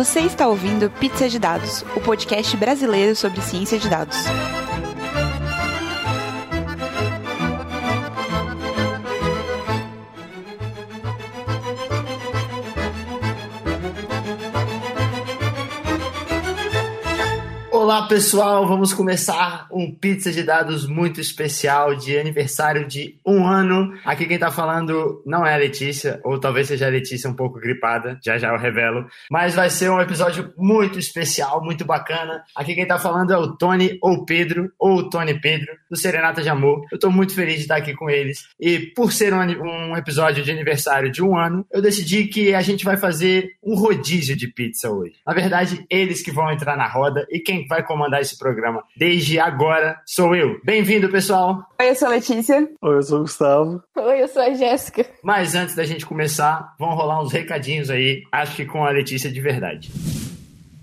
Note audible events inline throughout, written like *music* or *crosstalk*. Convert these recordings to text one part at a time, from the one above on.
Você está ouvindo Pizza de Dados, o podcast brasileiro sobre ciência de dados. Olá pessoal, vamos começar um pizza de dados muito especial de aniversário de um ano. Aqui quem tá falando não é a Letícia, ou talvez seja a Letícia um pouco gripada, já já eu revelo. Mas vai ser um episódio muito especial, muito bacana. Aqui quem tá falando é o Tony ou Pedro, ou Tony Pedro, do Serenata de Amor. Eu tô muito feliz de estar aqui com eles. E por ser um, um episódio de aniversário de um ano, eu decidi que a gente vai fazer um rodízio de pizza hoje. Na verdade, eles que vão entrar na roda e quem vai comandar esse programa desde agora sou eu. Bem-vindo, pessoal. Oi, eu sou a Letícia. Oi, eu sou o Gustavo. Oi, eu sou a Jéssica. Mas antes da gente começar, vão rolar uns recadinhos aí, acho que com a Letícia de verdade.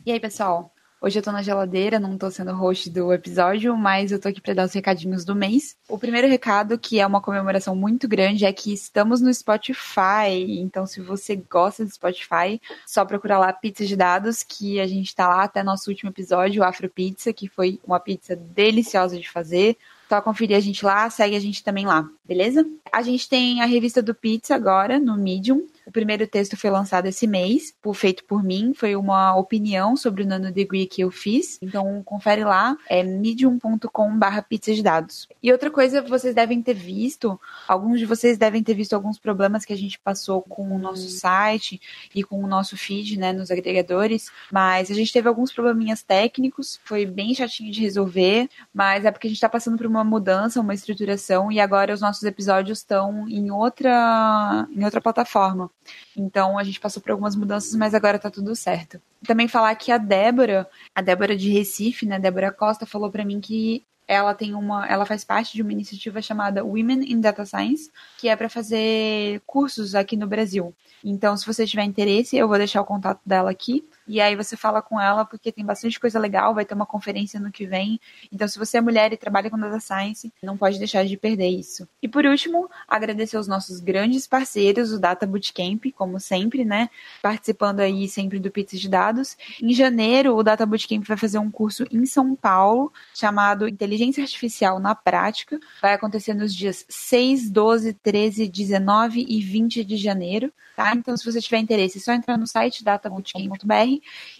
E aí, pessoal? Hoje eu tô na geladeira, não tô sendo host do episódio, mas eu tô aqui para dar os recadinhos do mês. O primeiro recado, que é uma comemoração muito grande, é que estamos no Spotify. Então, se você gosta do Spotify, só procura lá Pizza de Dados, que a gente tá lá até nosso último episódio, o Afro Pizza, que foi uma pizza deliciosa de fazer. Só conferir a gente lá, segue a gente também lá, beleza? A gente tem a revista do Pizza agora no Medium. O primeiro texto foi lançado esse mês, feito por mim, foi uma opinião sobre o Nano Degree que eu fiz. Então confere lá, é medium.com/barra pizza de dados. E outra coisa, vocês devem ter visto, alguns de vocês devem ter visto alguns problemas que a gente passou com o nosso site e com o nosso feed, né, nos agregadores. Mas a gente teve alguns probleminhas técnicos, foi bem chatinho de resolver, mas é porque a gente está passando por uma mudança, uma estruturação e agora os nossos episódios estão em outra, em outra plataforma. Então a gente passou por algumas mudanças, mas agora tá tudo certo. Também falar que a Débora, a Débora de Recife, né, Débora Costa, falou para mim que ela tem uma, ela faz parte de uma iniciativa chamada Women in Data Science, que é para fazer cursos aqui no Brasil. Então, se você tiver interesse, eu vou deixar o contato dela aqui. E aí você fala com ela, porque tem bastante coisa legal, vai ter uma conferência no que vem. Então, se você é mulher e trabalha com data science, não pode deixar de perder isso. E por último, agradecer aos nossos grandes parceiros, o Data Bootcamp, como sempre, né? Participando aí sempre do Pizza de Dados. Em janeiro, o Data Bootcamp vai fazer um curso em São Paulo, chamado Inteligência Artificial na Prática. Vai acontecer nos dias 6, 12, 13, 19 e 20 de janeiro, tá? Então, se você tiver interesse, é só entrar no site databootcamp.br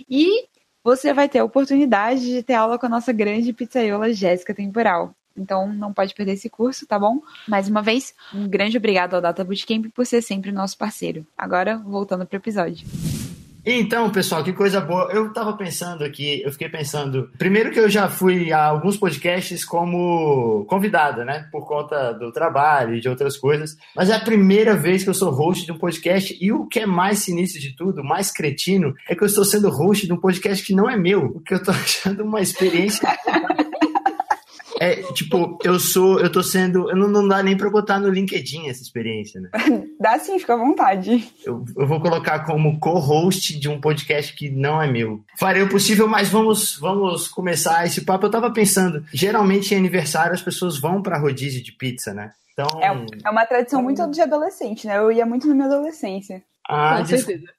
e você vai ter a oportunidade de ter aula com a nossa grande pizzaiola Jéssica Temporal. Então não pode perder esse curso, tá bom? Mais uma vez, um grande obrigado ao Data Bootcamp por ser sempre nosso parceiro. Agora, voltando para o episódio. Então, pessoal, que coisa boa. Eu tava pensando aqui, eu fiquei pensando. Primeiro que eu já fui a alguns podcasts como convidada, né? Por conta do trabalho e de outras coisas. Mas é a primeira vez que eu sou host de um podcast. E o que é mais sinistro de tudo, mais cretino, é que eu estou sendo host de um podcast que não é meu. O que eu tô *laughs* achando uma experiência. É, tipo, eu sou, eu tô sendo, eu não, não dá nem pra botar no LinkedIn essa experiência, né? *laughs* dá sim, fica à vontade. Eu, eu vou colocar como co-host de um podcast que não é meu. Farei o possível, mas vamos, vamos começar esse papo. Eu tava pensando, geralmente em aniversário as pessoas vão pra rodízio de pizza, né? Então, é, é uma tradição muito de adolescente, né? Eu ia muito na minha adolescência. Ah, Com desculpa. Certeza.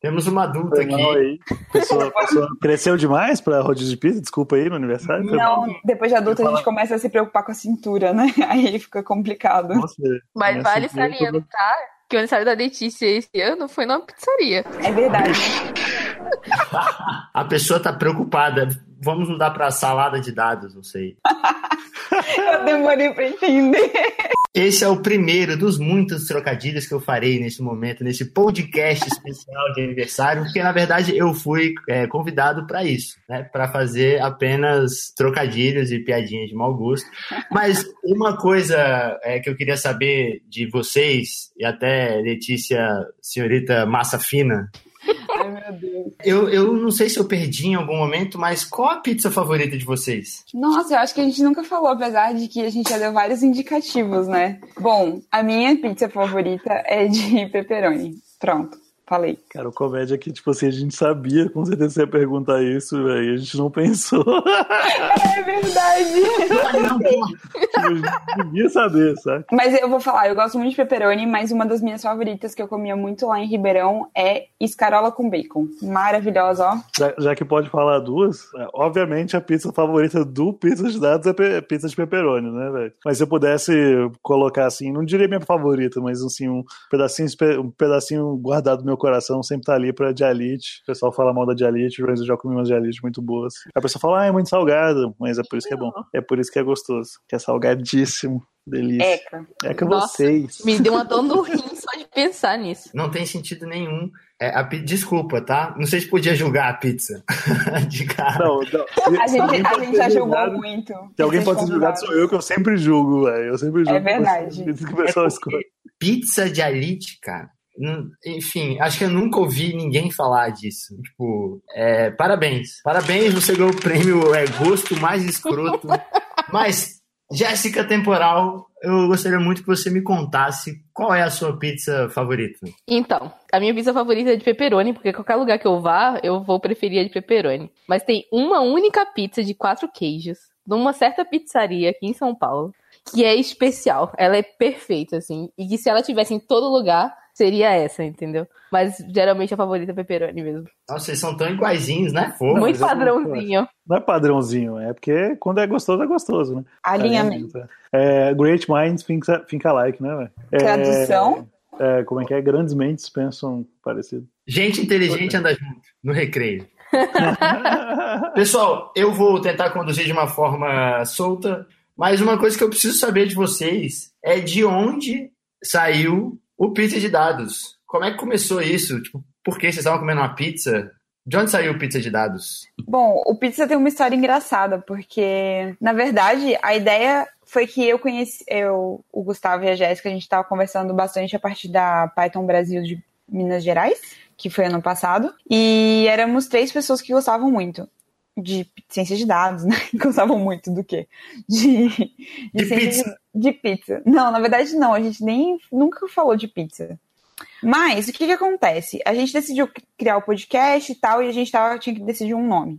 Temos uma adulta aqui. Aí. Pessoa, pessoa cresceu demais pra rodízio de pizza? Desculpa aí no aniversário. Não, depois de adulta a gente começa a se preocupar com a cintura, né? *laughs* Aí fica complicado. Nossa, Mas vale salientar que o aniversário da Letícia esse ano foi numa pizzaria. É verdade. *laughs* a pessoa tá preocupada. Vamos mudar pra salada de dados, não sei. *laughs* Eu demorei pra entender. Esse é o primeiro dos muitos trocadilhos que eu farei nesse momento, nesse podcast *laughs* especial de aniversário, porque na verdade eu fui é, convidado para isso, né? Para fazer apenas trocadilhos e piadinhas de mau gosto. Mas uma coisa é, que eu queria saber de vocês, e até Letícia, senhorita Massa Fina, Ai, meu Deus. Eu, eu não sei se eu perdi em algum momento, mas qual a pizza favorita de vocês? Nossa, eu acho que a gente nunca falou, apesar de que a gente já deu vários indicativos, né? Bom, a minha pizza favorita é de *laughs* pepperoni. Pronto. Falei. Cara, o comédia é que, tipo assim, a gente sabia com certeza você ia perguntar isso, velho. A gente não pensou. *laughs* É verdade. a gente devia saber, sabe? Mas eu vou falar, eu gosto muito de pepperoni, mas uma das minhas favoritas que eu comia muito lá em Ribeirão é escarola com bacon. Maravilhosa, ó. Já, já que pode falar duas, é, obviamente a pizza favorita do Pizza de Dados é pe- pizza de pepperoni, né, velho? Mas se eu pudesse colocar assim, não diria minha favorita, mas assim, um pedacinho, um pedacinho guardado no meu coração sempre tá ali pra dialite. O pessoal fala mal da dialite, mas eu já comi umas dialite muito boas. A pessoa fala, ah, é muito salgado, mas é por isso que é bom. É por isso que é gostoso. Que é salgadíssimo. Delícia. Eca. É que Nossa, vocês. Me deu uma dor no rim só de pensar nisso. Não tem sentido nenhum. É, a Desculpa, tá? Não sei se podia julgar a pizza. *laughs* de cara. Não, não. A gente, a gente já julgou julgado- muito. Se alguém pode ser julgado, sou eu, que eu sempre julgo, velho. Eu sempre julgo. É verdade. Isso que o pessoal É escolhe. Pizza de alite, cara. Não- Enfim, acho que eu nunca ouvi ninguém falar disso. Tipo, é, parabéns. Parabéns, você ganhou o prêmio é, Gosto Mais Escroto. *laughs* Mas, Jéssica Temporal, eu gostaria muito que você me contasse qual é a sua pizza favorita. Então, a minha pizza favorita é de pepperoni, porque qualquer lugar que eu vá, eu vou preferir a de pepperoni. Mas tem uma única pizza de quatro queijos, numa certa pizzaria aqui em São Paulo, que é especial. Ela é perfeita, assim. E que se ela tivesse em todo lugar, seria essa, entendeu? Mas geralmente a favorita é pepperoni mesmo. Nossa, vocês são tão iguaizinhos, né? Não, Muito mas eu não padrãozinho. Não é padrãozinho, é porque quando é gostoso, é gostoso, né? Alinhamento. É, great minds think, think alike, né, velho? É, Tradução? É, como é que é? Grandes mentes pensam parecido. Gente inteligente anda junto, no recreio. *laughs* Pessoal, eu vou tentar conduzir de uma forma solta, mas uma coisa que eu preciso saber de vocês é de onde saiu o pizza de dados. Como é que começou isso? Tipo, por que vocês estavam comendo uma pizza? De onde saiu o pizza de dados? Bom, o Pizza tem uma história engraçada, porque, na verdade, a ideia foi que eu conheci, eu, o Gustavo e a Jéssica, a gente estava conversando bastante a partir da Python Brasil de Minas Gerais, que foi ano passado, e éramos três pessoas que gostavam muito de ciência de dados, né? *laughs* Gostavam muito do quê? De, De ciência pizza. De, de pizza. Não, na verdade não, a gente nem nunca falou de pizza. Mas o que que acontece? A gente decidiu criar o podcast e tal, e a gente tava, tinha que decidir um nome.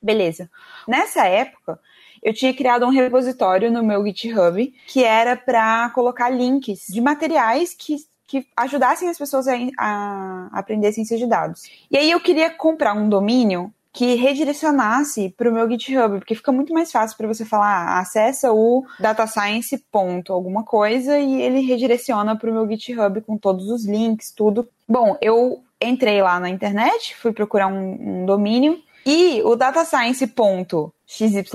Beleza. Nessa época, eu tinha criado um repositório no meu GitHub que era para colocar links de materiais que, que ajudassem as pessoas a, a aprender ciência de dados. E aí eu queria comprar um domínio que redirecionasse para o meu GitHub, porque fica muito mais fácil para você falar, ah, acessa o datascience ponto alguma coisa e ele redireciona para o meu GitHub com todos os links, tudo. Bom, eu entrei lá na internet, fui procurar um, um domínio e o datascience.xyz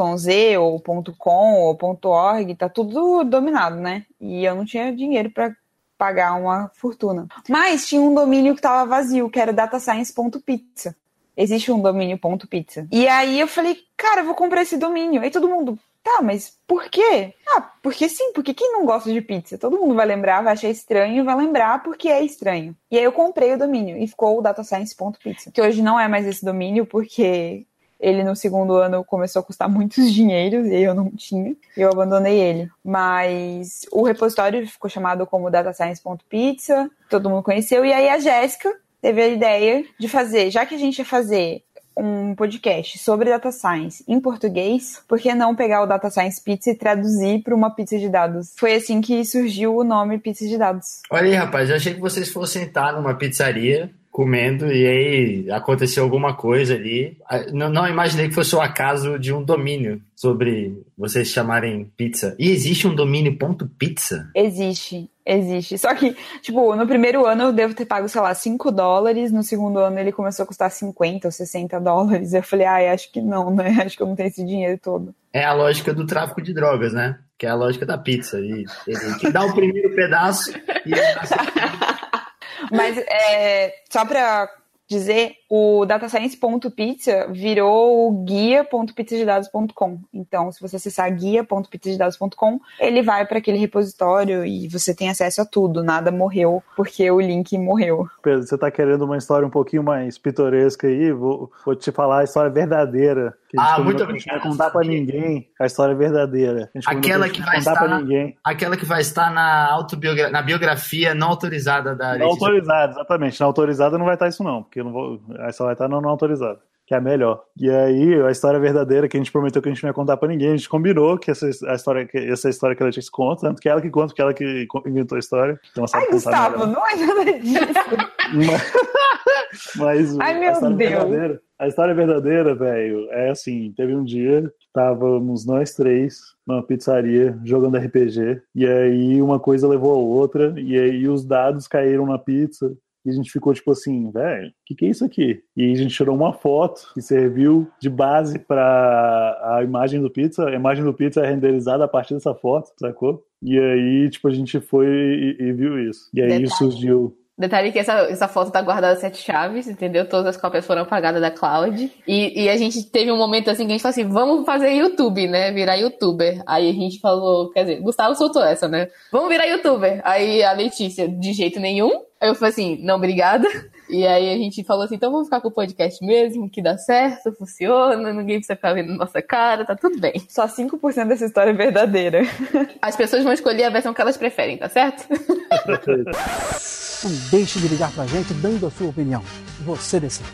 ou .com ou .org tá tudo dominado, né? E eu não tinha dinheiro para pagar uma fortuna. Mas tinha um domínio que tava vazio, que era datascience.pizza. Existe um domínio .pizza. E aí eu falei, cara, eu vou comprar esse domínio. Aí todo mundo, tá, mas por quê? Ah, porque sim, porque quem não gosta de pizza? Todo mundo vai lembrar, vai achar estranho vai lembrar porque é estranho. E aí eu comprei o domínio e ficou o datascience.pizza. Que hoje não é mais esse domínio, porque ele no segundo ano começou a custar muitos dinheiros e eu não tinha. Eu abandonei ele. Mas o repositório ficou chamado como datascience.pizza, todo mundo conheceu. E aí a Jéssica teve a ideia de fazer, já que a gente ia fazer um podcast sobre data science em português, por que não pegar o data science pizza e traduzir para uma pizza de dados? Foi assim que surgiu o nome pizza de dados. Olha aí, rapaz, eu achei que vocês fossem estar numa pizzaria comendo e aí aconteceu alguma coisa ali. Ah, Não, não imaginei que fosse o acaso de um domínio sobre vocês chamarem pizza. E existe um domínio ponto pizza? Existe, existe. Só que, tipo, no primeiro ano eu devo ter pago, sei lá, 5 dólares, no segundo ano ele começou a custar 50 ou 60 dólares. Eu falei, ai, acho que não, né? *laughs* Acho que eu não tenho esse dinheiro todo. É a lógica do tráfico de drogas, né? Que é a lógica da pizza. E ele te dá o primeiro pedaço e *laughs* Mas é, só pra dizer, o datascience.pizza virou o guia.pizzadedados.com. Então, se você acessar guia.pizzadedados.com, ele vai para aquele repositório e você tem acesso a tudo. Nada morreu porque o link morreu. Pedro, você tá querendo uma história um pouquinho mais pitoresca aí? Vou, vou te falar a história verdadeira. Que a gente Ah, muito a gente não obrigado. vai contar pra ninguém a história verdadeira. A Aquela que vai contar estar ninguém. Aquela que vai estar na, autobiogra... na biografia não autorizada da Não autorizada, exatamente. Na autorizada não vai estar isso, não, porque eu não vou. Só vai estar na não autorizada, que é a melhor. E aí, a história verdadeira que a gente prometeu que a gente não ia contar pra ninguém, a gente combinou que essa, a história, que essa história que ela tinha que conta, tanto que ela que conta, porque ela que inventou a história. Então ela sabe Ai, contar Gustavo, melhor. não é nada disso. *laughs* Mas, mas Ai, meu a história Deus. verdadeira, a história verdadeira, velho, é assim, teve um dia que estávamos nós três numa pizzaria jogando RPG, e aí uma coisa levou a outra, e aí os dados caíram na pizza, e a gente ficou tipo assim, velho, o que, que é isso aqui? E a gente tirou uma foto que serviu de base para a imagem do pizza. A imagem do pizza é renderizada a partir dessa foto, sacou? E aí, tipo, a gente foi e, e viu isso. E aí Detalhe. surgiu Detalhe que essa, essa foto tá guardada sete chaves, entendeu? Todas as cópias foram apagadas da cloud. E, e a gente teve um momento assim que a gente falou assim: vamos fazer YouTube, né? Virar youtuber. Aí a gente falou, quer dizer, Gustavo soltou essa, né? Vamos virar youtuber. Aí a Letícia, de jeito nenhum. Aí eu falei assim: não, obrigada. *laughs* E aí a gente falou assim: então vamos ficar com o podcast mesmo, que dá certo, funciona, ninguém precisa ficar vendo nossa cara, tá tudo bem. Só 5% dessa história é verdadeira. *laughs* As pessoas vão escolher a versão que elas preferem, tá certo? Não *laughs* deixe de ligar pra gente dando a sua opinião. Você decide.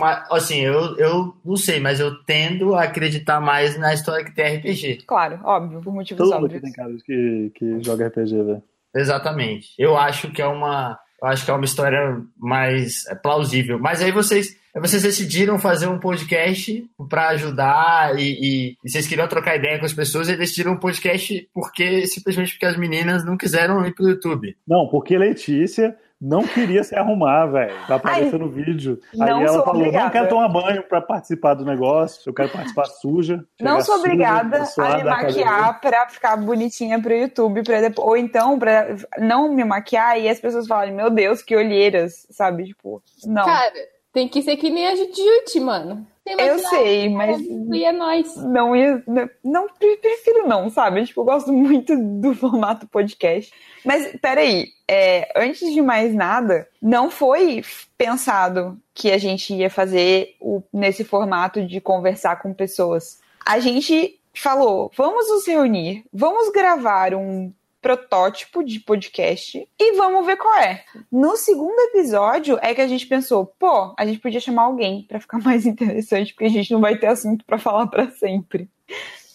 Mas, assim, eu, eu não sei, mas eu tendo a acreditar mais na história que tem RPG. Claro, óbvio, por motivos Todo mundo aqui óbvios. tem cara de que, que joga RPG, velho. Exatamente. Eu acho que é uma. Eu acho que é uma história mais é, plausível. Mas aí vocês, vocês decidiram fazer um podcast para ajudar e, e- e vocês queriam trocar ideia com as pessoas e decidiram um podcast porque simplesmente porque as meninas não quiseram ir pro YouTube. Não, porque Letícia não queria se arrumar, velho, pra aparecer no vídeo. Aí não ela sou falou: obrigada. não quero tomar banho pra participar do negócio, eu quero participar suja. Não sou suja, obrigada a suada me maquiar pra ficar bonitinha pro YouTube, pra depois, ou então pra não me maquiar e as pessoas falarem, meu Deus, que olheiras, sabe? Tipo, não. Cara, tem que ser que nem a Jujutsu, mano. Eu sei, mas E é não ia. Não, não, pre- prefiro não, sabe? Tipo, eu gosto muito do *laughs* formato podcast. Mas, peraí, é, antes de mais nada, não foi pensado que a gente ia fazer o, nesse formato de conversar com pessoas. A gente falou, vamos nos reunir, vamos gravar um protótipo de podcast e vamos ver qual é. No segundo episódio é que a gente pensou, pô, a gente podia chamar alguém pra ficar *laughs* mais interessante, porque a gente não vai ter assunto pra falar pra sempre.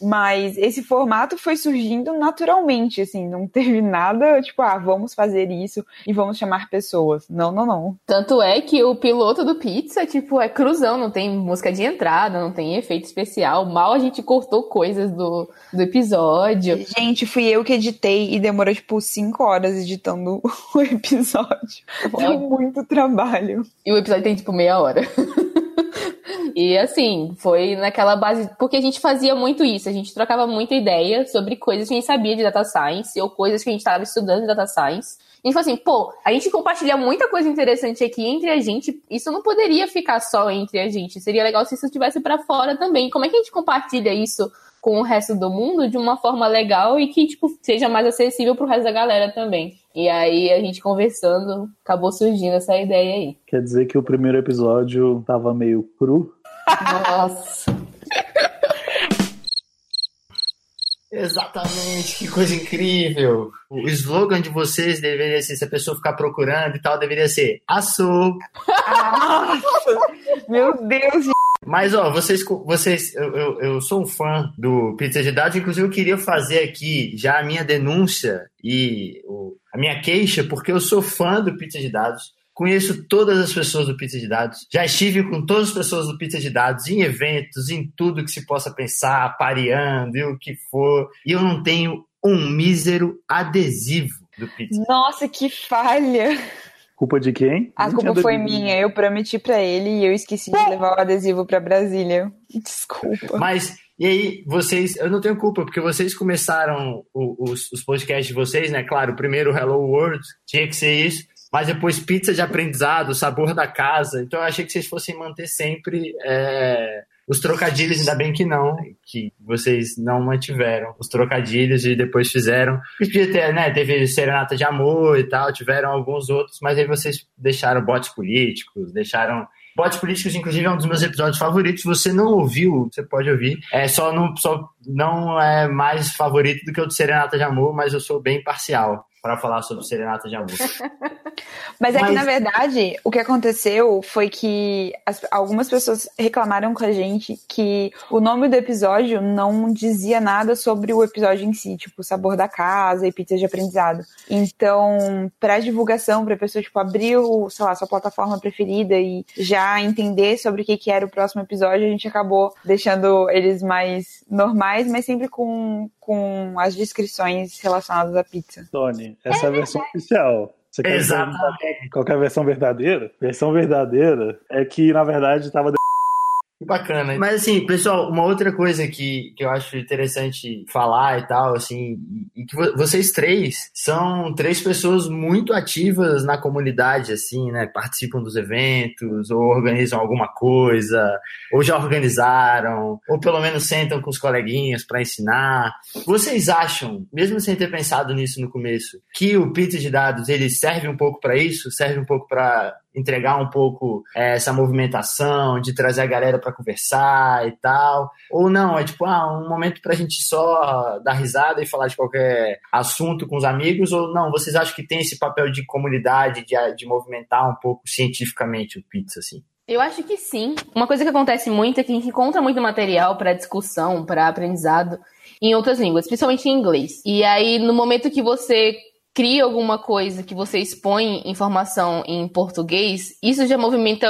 Mas esse formato foi surgindo naturalmente, assim, não teve nada, tipo, ah, vamos fazer isso e vamos chamar pessoas. Não, não, não. Tanto é que o piloto do Pizza, tipo, é cruzão, não tem música de entrada, não tem efeito especial. Mal a gente cortou coisas do, do episódio. Gente, fui eu que editei e demorou, tipo, cinco horas editando *laughs* o episódio. Deu muito trabalho. E o episódio tem, tipo, meia hora. *laughs* E assim, foi naquela base. Porque a gente fazia muito isso, a gente trocava muita ideia sobre coisas que a gente sabia de data science ou coisas que a gente estava estudando de data science. A gente falou assim, pô, a gente compartilha muita coisa interessante aqui entre a gente, isso não poderia ficar só entre a gente. Seria legal se isso estivesse pra fora também. Como é que a gente compartilha isso com o resto do mundo de uma forma legal e que, tipo, seja mais acessível pro resto da galera também? E aí, a gente conversando, acabou surgindo essa ideia aí. Quer dizer que o primeiro episódio tava meio cru. Nossa. Exatamente, que coisa incrível. O slogan de vocês deveria ser, se a pessoa ficar procurando e tal, deveria ser Açou. *laughs* Meu Deus, Mas, ó, vocês, vocês eu, eu, eu sou um fã do Pizza de Dados, inclusive eu queria fazer aqui já a minha denúncia e o- a minha queixa, porque eu sou fã do Pizza de Dados. Conheço todas as pessoas do Pizza de Dados. Já estive com todas as pessoas do Pizza de Dados em eventos, em tudo que se possa pensar, pareando e o que for. E eu não tenho um mísero adesivo do Pizza. nossa, que falha. Culpa de quem? A Nem culpa foi minha. Eu prometi pra ele e eu esqueci de levar o adesivo pra Brasília. Desculpa. Mas, e aí, vocês, eu não tenho culpa, porque vocês começaram o- os, os podcasts de vocês, né? Claro, o primeiro Hello World tinha que ser isso. Mas depois pizza de aprendizado, sabor da casa. Então eu achei que vocês fossem manter sempre é, os trocadilhos, ainda bem que não, que vocês não mantiveram os trocadilhos e depois fizeram. Podia ter, né? Teve Serenata de Amor e tal, tiveram alguns outros, mas aí vocês deixaram botes políticos, deixaram Botes Políticos, inclusive, é um dos meus episódios favoritos. Se você não ouviu, você pode ouvir. É só não, só não é mais favorito do que o de Serenata de Amor, mas eu sou bem parcial para falar sobre Serenata de Amor. *laughs* Mas é Mas... que, na verdade, o que aconteceu foi que as, algumas pessoas reclamaram com a gente que o nome do episódio não dizia nada sobre o episódio em si, tipo, sabor da casa e pizza de aprendizado. Então, para divulgação, para pessoa, tipo, abrir, o, sei lá, sua plataforma preferida e já entender sobre o que, que era o próximo episódio, a gente acabou deixando eles mais normais, mas sempre com, com as descrições relacionadas à pizza. Tony, essa é a versão oficial. Você quer Exatamente. qual é a versão verdadeira? Versão verdadeira é que, na verdade, estava Bacana. Mas assim, pessoal, uma outra coisa que, que eu acho interessante falar e tal, assim, e que vocês três são três pessoas muito ativas na comunidade, assim, né? Participam dos eventos, ou organizam alguma coisa, ou já organizaram, ou pelo menos sentam com os coleguinhas para ensinar. Vocês acham, mesmo sem ter pensado nisso no começo, que o Pizza de Dados ele serve um pouco para isso? Serve um pouco para entregar um pouco é, essa movimentação, de trazer a galera para conversar e tal. Ou não, é tipo, ah, um momento para a gente só dar risada e falar de qualquer assunto com os amigos, ou não, vocês acham que tem esse papel de comunidade, de, de movimentar um pouco cientificamente o pizza, assim? Eu acho que sim. Uma coisa que acontece muito é que a gente encontra muito material para discussão, para aprendizado em outras línguas, principalmente em inglês. E aí, no momento que você cria alguma coisa que você expõe informação em português, isso já movimenta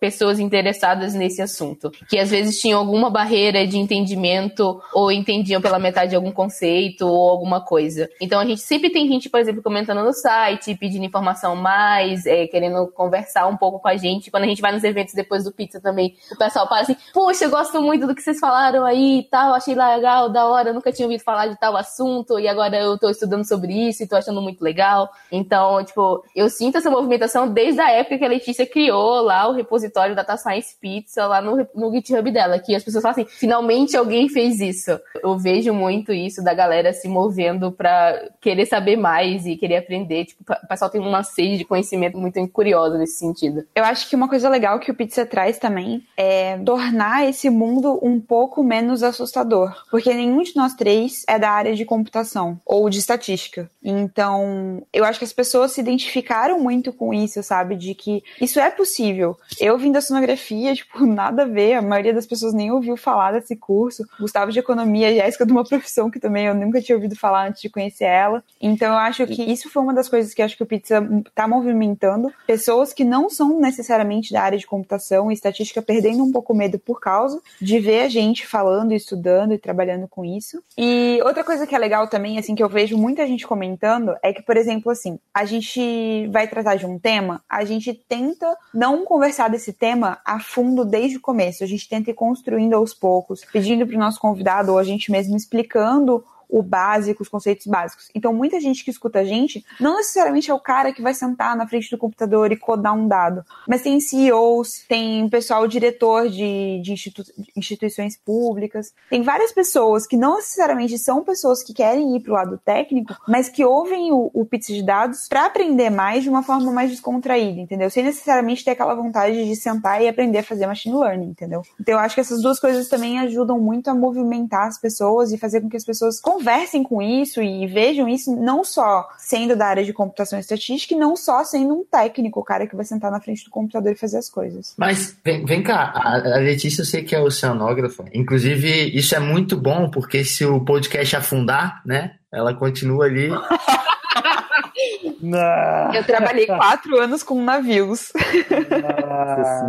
pessoas interessadas nesse assunto, que às vezes tinham alguma barreira de entendimento ou entendiam pela metade algum conceito ou alguma coisa. Então a gente sempre tem gente, por exemplo, comentando no site, pedindo informação mais, é, querendo conversar um pouco com a gente. Quando a gente vai nos eventos depois do pizza também, o pessoal para assim, poxa, eu gosto muito do que vocês falaram aí tal, achei legal, da hora, nunca tinha ouvido falar de tal assunto e agora eu tô estudando sobre isso e tô achando muito legal. Então, tipo, eu sinto essa movimentação desde a época que a Letícia criou lá o repositório repositório Data Science Pizza lá no, no GitHub dela, que as pessoas falam assim, finalmente alguém fez isso. Eu vejo muito isso da galera se movendo para querer saber mais e querer aprender. Tipo, o pessoal tem uma sede de conhecimento muito curiosa nesse sentido. Eu acho que uma coisa legal que o Pizza traz também é tornar esse mundo um pouco menos assustador. Porque nenhum de nós três é da área de computação ou de estatística. Então, eu acho que as pessoas se identificaram muito com isso, sabe? De que isso é possível. Eu vim da sonografia, *laughs* tipo, nada a ver. A maioria das pessoas nem ouviu falar desse curso. Gustavo de Economia, Jéssica de uma *laughs* profissão que também eu nunca tinha ouvido falar antes de conhecer ela. Então eu acho que isso foi uma das coisas que acho que o Pizza tá movimentando. Pessoas que não são necessariamente da área de computação e estatística perdendo um pouco medo por causa de ver a gente falando, estudando e trabalhando com isso. E outra coisa que é legal também, assim, que eu vejo muita gente comentando é que, por exemplo, assim, a gente vai tratar de um tema, a gente tenta não conversar desse esse tema a fundo desde o começo. A gente tenta ir construindo aos poucos, pedindo para o nosso convidado ou a gente mesmo explicando o básico, os conceitos básicos. Então, muita gente que escuta a gente não necessariamente é o cara que vai sentar na frente do computador e codar um dado, mas tem CEOs, tem pessoal diretor de, de institu instituições públicas, tem várias pessoas que não necessariamente são pessoas que querem ir para o lado técnico, mas que ouvem o, o Pizza de Dados para aprender mais de uma forma mais descontraída, entendeu? Sem necessariamente ter aquela vontade de sentar e aprender a fazer machine learning, entendeu? Então, eu acho que essas duas coisas também ajudam muito a movimentar as pessoas e fazer com que as pessoas conversem com isso e vejam isso não só sendo da área de computação e estatística e não só sendo um técnico, o cara que vai sentar na frente do computador e fazer as coisas. Mas vem, vem cá, a, Letícia eu sei que é oceanógrafa. Inclusive, isso é muito bom, porque se o podcast afundar, né? Ela continua ali. *laughs* Não. Eu trabalhei quatro anos com navios.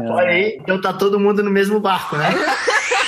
Olha aí, então tá todo mundo no mesmo barco, né? *laughs*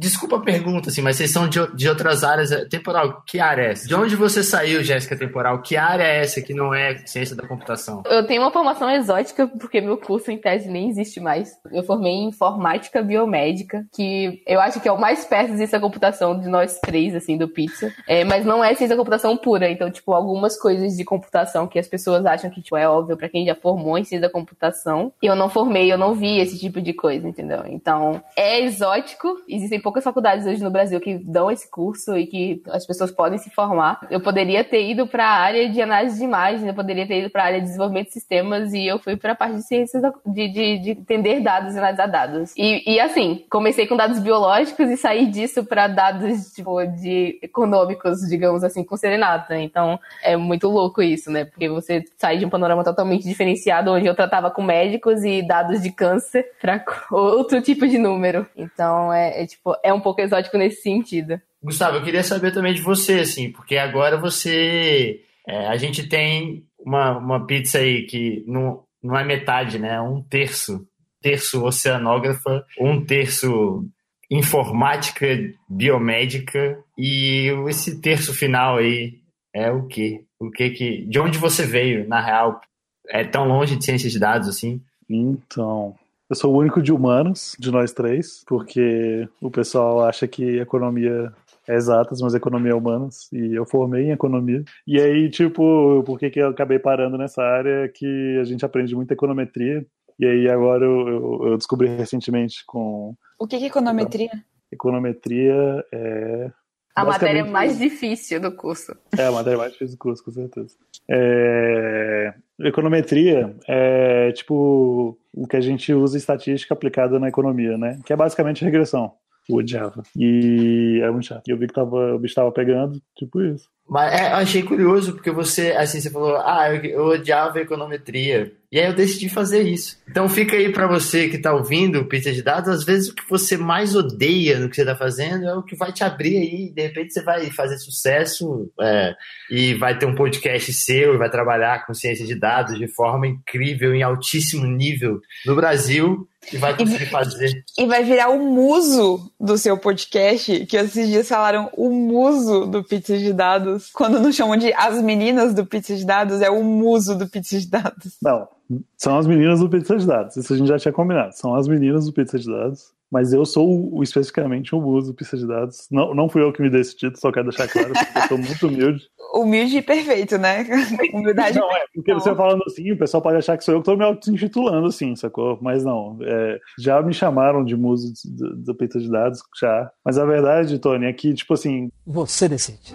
desculpa a pergunta, assim, mas vocês são de, de outras áreas. é, Temporal, que área é essa? De onde você saiu, Jéssica Temporal? Que área é essa que não é ciência da computação? Eu tenho uma formação exótica, porque meu curso em tese nem existe mais. Eu formei em informática biomédica, que eu acho que é o mais perto de ciência da computação de nós três, assim, do Pizza. É, mas não é ciência da computação pura. Então, tipo, algumas coisas de computação que as pessoas acham que tipo, é óbvio pra quem já formou em ciência da computação. Eu não formei, eu não vi esse tipo de coisa, entendeu? Então, é exótico. Existem poucas faculdades hoje no Brasil que dão esse curso e que as pessoas podem se formar. Eu poderia ter ido para a área de análise de imagens, eu poderia ter ido para a área de desenvolvimento de sistemas e eu fui para a parte de ciências de, de, de entender dados e analisar dados. E, e assim, comecei com dados biológicos e saí disso para dados tipo, de econômicos, digamos assim, com serenata. Então é muito louco isso, né? Porque você sai de um panorama totalmente diferenciado, onde eu tratava com médicos e dados de câncer para *laughs* outro tipo de número. Então é, é, tipo, é um pouco exótico nesse sentido. Gustavo, eu queria saber também de você, assim, porque agora você. é, a gente tem uma, uma pizza aí que não, não é metade, né? É um terço. Terço oceanógrafa, um terço informática biomédica e esse terço final aí é o quê? O que que. De onde você veio, na real? É tão longe de ciência de dados assim? Então, eu sou o único de humanos, de nós três, porque o pessoal acha que economia é exatas, mas economia é humanas, e eu formei em economia. E aí, tipo, por que, que eu acabei parando nessa área? É que a gente aprende muito econometria, e aí agora eu, eu- eu descobri recentemente com O que que é econometria? econometria é... A matéria mais difícil do curso. É, a matéria mais difícil do curso, com certeza. É, Econometria é tipo o que a gente usa em estatística aplicada na economia, né? Que é basicamente regressão. Eu odiava. E é muito chato. E eu vi que tava, o bicho tava pegando, tipo isso. Mas é, eu achei curioso, porque você, assim, você falou, ah, eu, eu odiava econometria. E aí eu decidi fazer isso. Então fica aí pra você que tá ouvindo pizza de dados, às vezes o que você mais odeia no que você tá fazendo é o que vai te abrir aí. De repente você vai fazer sucesso é, e vai ter um podcast seu e vai trabalhar com ciência de dados de forma incrível, em altíssimo nível no Brasil e vai conseguir fazer. E vai virar o muso do seu podcast, que esses dias falaram o muso do Pizza de Dados. Quando não chamam de as meninas do Pizza de Dados, é o muso do Pizza de Dados. Não, são as meninas do Pizza de Dados. Isso a gente já tinha combinado. São as meninas do Pizza de Dados. Mas eu sou o- especificamente o muso do Pizza de Dados. Não, não fui eu que me dei esse título, só quero deixar claro, porque eu sou muito humilde. *laughs* Humilde e perfeito, né? *laughs* Humildade Não, é, porque você falando assim, o pessoal pode achar que sou eu que tô me auto-intitulando, assim, sacou? Mas não, é, já me chamaram de muso do, do Pizza de Dados, já. Mas a verdade, Tony, é que, tipo assim, Você decide.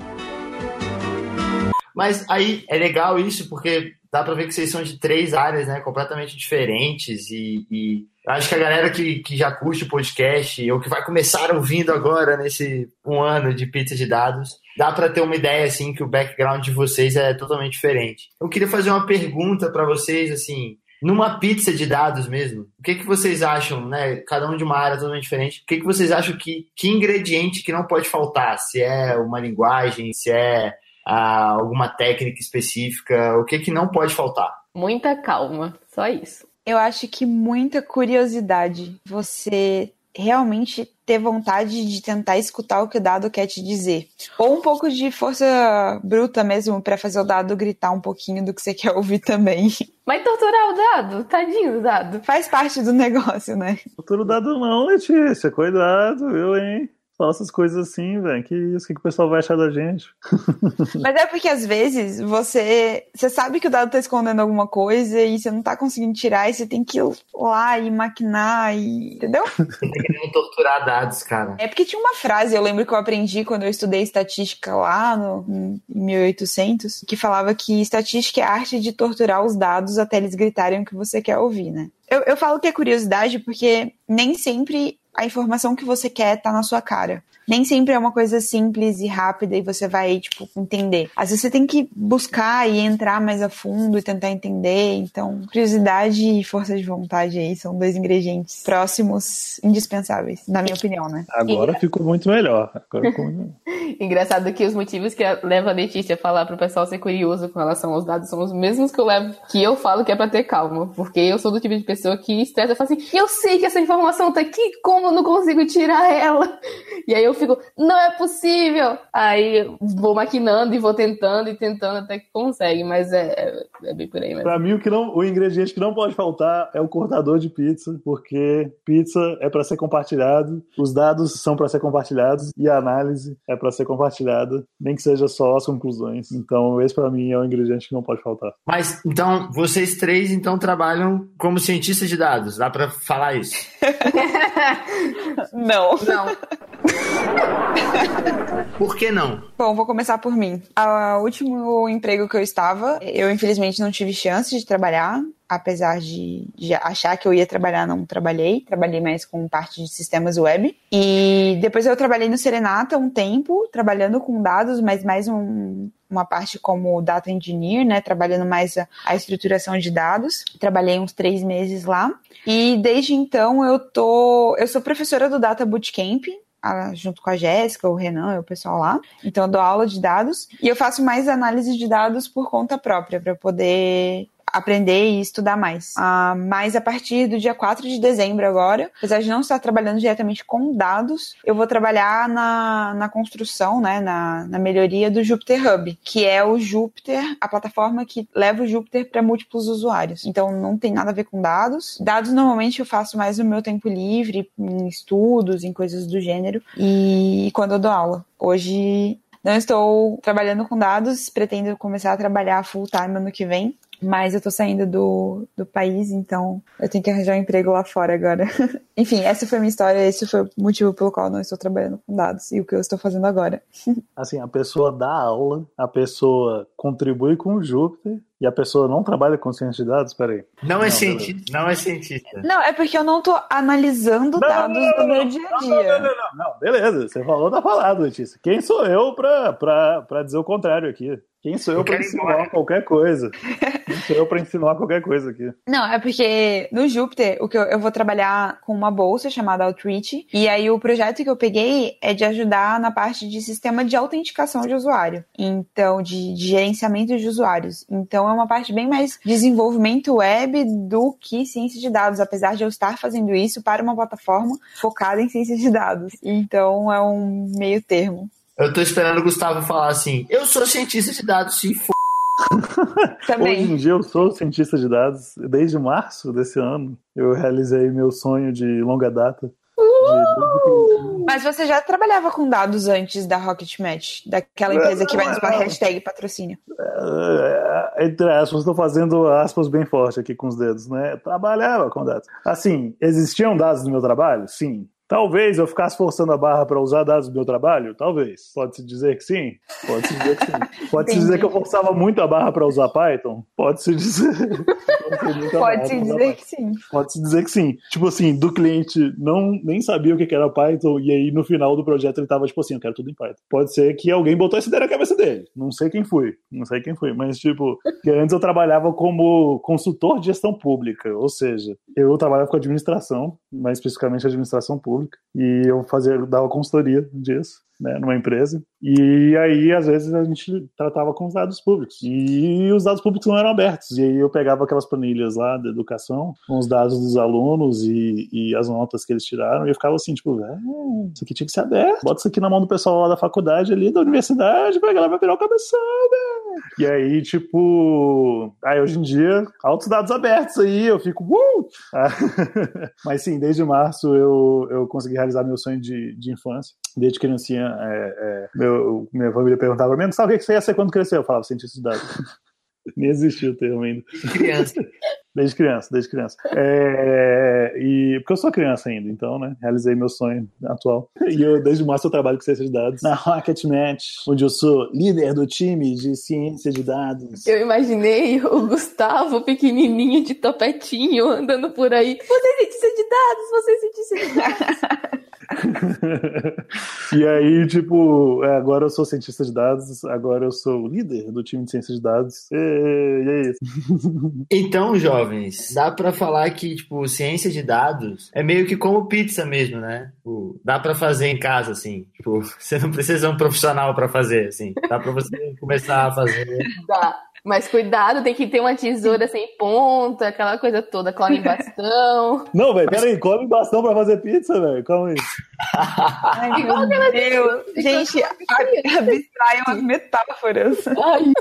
Mas aí é legal isso, porque dá pra ver que vocês são de três áreas, né? Completamente diferentes. E, e acho que a galera que, que já curte o podcast, ou que vai começar ouvindo agora nesse um ano de pizza de dados, dá pra ter uma ideia, assim, que o background de vocês é totalmente diferente. Eu queria fazer uma pergunta pra vocês, assim. Numa pizza de dados mesmo, o que, que vocês acham, né? Cada um de uma área totalmente diferente. O que, que vocês acham que, que ingrediente que não pode faltar? Se é uma linguagem, se é ah, alguma técnica específica, o que que não pode faltar? Muita calma, só isso. Eu acho que muita curiosidade. Você realmente ter vontade de tentar escutar o que o dado quer te dizer. Ou um pouco de força bruta mesmo pra fazer o dado gritar um pouquinho do que você *laughs* quer ouvir também. Mas torturar o dado, tadinho do dado. Faz parte do *laughs* negócio, né? futuro dado não, Letícia, cuidado, eu, hein? Fala essas coisas assim, velho, que isso, o que, que o pessoal vai achar da gente? *laughs* Mas é porque às vezes você, você sabe que o dado tá escondendo alguma coisa e você não tá conseguindo tirar e você tem que ir lá e maquinar e. Entendeu? Você tem que não torturar dados, cara. É porque tinha uma frase, eu lembro que eu aprendi quando eu estudei estatística lá no, em 1800, que falava que estatística é a arte de torturar os dados até eles gritarem o que você quer ouvir, né? Eu, eu falo que é curiosidade porque nem sempre a informação que você quer tá na sua cara. nem sempre é uma coisa simples e rápida e você vai, tipo, entender. Às vezes você tem que buscar e entrar mais a fundo e tentar entender. Então, curiosidade e força de vontade aí são dois ingredientes próximos, indispensáveis, na minha opinião, né? Agora ficou muito melhor. Agora ficou muito... Engraçado que os motivos que leva a Letícia a falar pro pessoal ser curioso com relação aos dados são os mesmos que eu levo, que eu falo que é pra ter calma. Porque eu sou do tipo de pessoa que estressa e fala assim, eu sei que essa informação tá aqui, como eu não consigo tirar ela? E aí eu fico, não é possível! Aí vou maquinando e vou tentando e tentando até que consegue, mas é, é, é bem por aí mesmo. Pra mim, o, que não, o ingrediente que não pode faltar é o cortador de pizza, porque pizza é para ser compartilhado, os dados são para ser compartilhados e a análise é para ser compartilhada, nem que seja só as conclusões. Então, esse para mim é o ingrediente que não pode faltar. Mas então, vocês três então trabalham como cientistas de dados, dá para falar isso? *laughs* não. Não. Por que não? Bom, vou começar por mim. O último emprego que eu estava, eu infelizmente não tive chance de trabalhar. Apesar de, de, achar que eu ia trabalhar, não trabalhei. Trabalhei mais com parte de sistemas web. E depois eu trabalhei no Serenata um tempo, trabalhando com dados, mas mais um, uma parte como data engineer, né? Trabalhando mais a, a estruturação de dados. Trabalhei uns três meses lá. E desde então eu tô. Eu sou professora do Data Bootcamp, junto com a Jéssica, o Renan, o pessoal lá. Então eu dou aula de dados e eu faço mais análise de dados por conta própria para poder aprender e estudar mais. Ah, mas a partir do dia 4 de dezembro agora, apesar de não estar trabalhando diretamente com dados, eu vou trabalhar na, na construção, né, na, na melhoria do Jupyter Hub, que é o Jupyter, a plataforma que leva o Jupyter para múltiplos usuários. Então não tem nada a ver com dados. Dados normalmente eu faço mais no meu tempo livre, em estudos, em coisas do gênero, e quando eu dou aula. Hoje não estou trabalhando com dados, pretendo começar a trabalhar full time ano que vem, mas eu tô saindo do, do país, então eu tenho que arranjar um emprego lá fora agora. *laughs* Enfim, essa foi a minha história, esse foi o motivo pelo qual não estou trabalhando com dados e o que eu estou fazendo agora. *laughs* Assim, a pessoa dá aula, a pessoa contribui com o Júpiter e a pessoa não trabalha com ciência de dados? Peraí. Não, não é cientista. Não é cientista. Não, é porque eu não tô analisando não, dados não, do meu dia a dia. Não, não, não, não, beleza. Você falou, tá falado, Letícia. Quem sou eu pra, pra, pra dizer o contrário aqui? Quem sou eu, eu para ensinar qualquer coisa? *laughs* Quem sou eu para ensinar qualquer coisa aqui? Não, é porque no Júpiter, o que eu, eu, vou trabalhar com uma bolsa chamada Outreach, e aí o projeto que eu peguei é de ajudar na parte de sistema de autenticação de usuário, então de, de gerenciamento de usuários. Então é uma parte bem mais desenvolvimento web do que ciência de dados, apesar de eu estar fazendo isso para uma plataforma focada em ciência de dados. Então é um meio termo. Eu tô esperando o Gustavo falar assim: eu sou cientista de dados, se f. *laughs* Também. Hoje em dia eu sou cientista de dados. Desde março desse ano eu realizei meu sonho de longa data. Uh! Mas você já trabalhava com dados antes da Rocket Match, daquela empresa que vai nos hashtag patrocínio. É, é, entre aspas, estou fazendo aspas bem forte aqui com os dedos, né? Trabalhava com dados. Assim, existiam dados no meu trabalho? Sim. Talvez eu ficasse forçando a barra para usar dados do meu trabalho? Talvez. Pode-se dizer que sim? Pode-se dizer que sim. *laughs* Pode-se dizer que eu forçava muito a barra para usar Python? Pode-se dizer. *laughs* Pode-se dizer que sim. Pode-se dizer que sim. Tipo assim, do cliente não nem sabia o que era Python e aí no final do projeto ele tava tipo assim, eu quero tudo em Python. Pode ser que alguém botou essa ideia na cabeça dele. Não sei quem foi. Não sei quem foi. Mas tipo, antes eu trabalhava como consultor de gestão pública. Ou seja, eu trabalhava com administração, mais especificamente administração pública pública e eu fazia dava consultoria disso né, numa empresa. E aí, às vezes, a gente tratava com os dados públicos. E os dados públicos não eram abertos. E aí eu pegava aquelas planilhas lá da educação, com os dados dos alunos e, e as notas que eles tiraram, e eu ficava assim, tipo, isso aqui tinha que ser aberto. Bota isso aqui na mão do pessoal lá da faculdade ali, da universidade, pra galera virar o cabeção, velho. E aí, tipo, aí hoje em dia, altos dados abertos aí, eu fico, uh! *laughs* Mas sim, desde março eu, eu consegui realizar meu sonho de, de infância. Desde criancinha é, é, meu, minha família perguntava pra mim, sabe o que você ia ser quando crescer? Eu falava, cientista de dados. *laughs* Nem existiu o termo ainda. Criança. Desde criança, desde criança. *laughs* É, e, porque eu sou criança ainda, então, né? Realizei meu sonho atual. E eu, desde março, eu trabalho com ciência de dados na Rocket Match, onde eu sou líder do time de ciência de dados. Eu imaginei o Gustavo, pequenininho, de topetinho, andando por aí. Você é cientista de dados, você é cientista de dados. *laughs* e aí, tipo, é, agora eu sou cientista de dados, agora eu sou líder do time de ciência de dados. E, e é isso. Então, jovens, dá pra falar que, tipo, ciência de dados é meio que como pizza mesmo, né? Tipo, dá pra fazer em casa, assim. Tipo, *laughs* você não precisa ser um profissional pra fazer, assim. Dá pra você *laughs* começar a fazer. Dá. Mas cuidado, tem que ter uma tesoura sem ponta, aquela coisa toda, cola em bastão. *laughs* Não, velho, peraí, come bastão pra fazer pizza, velho. Calma aí. Ai, meu Deus. Gente, a- abstraiam as metáforas. Ai,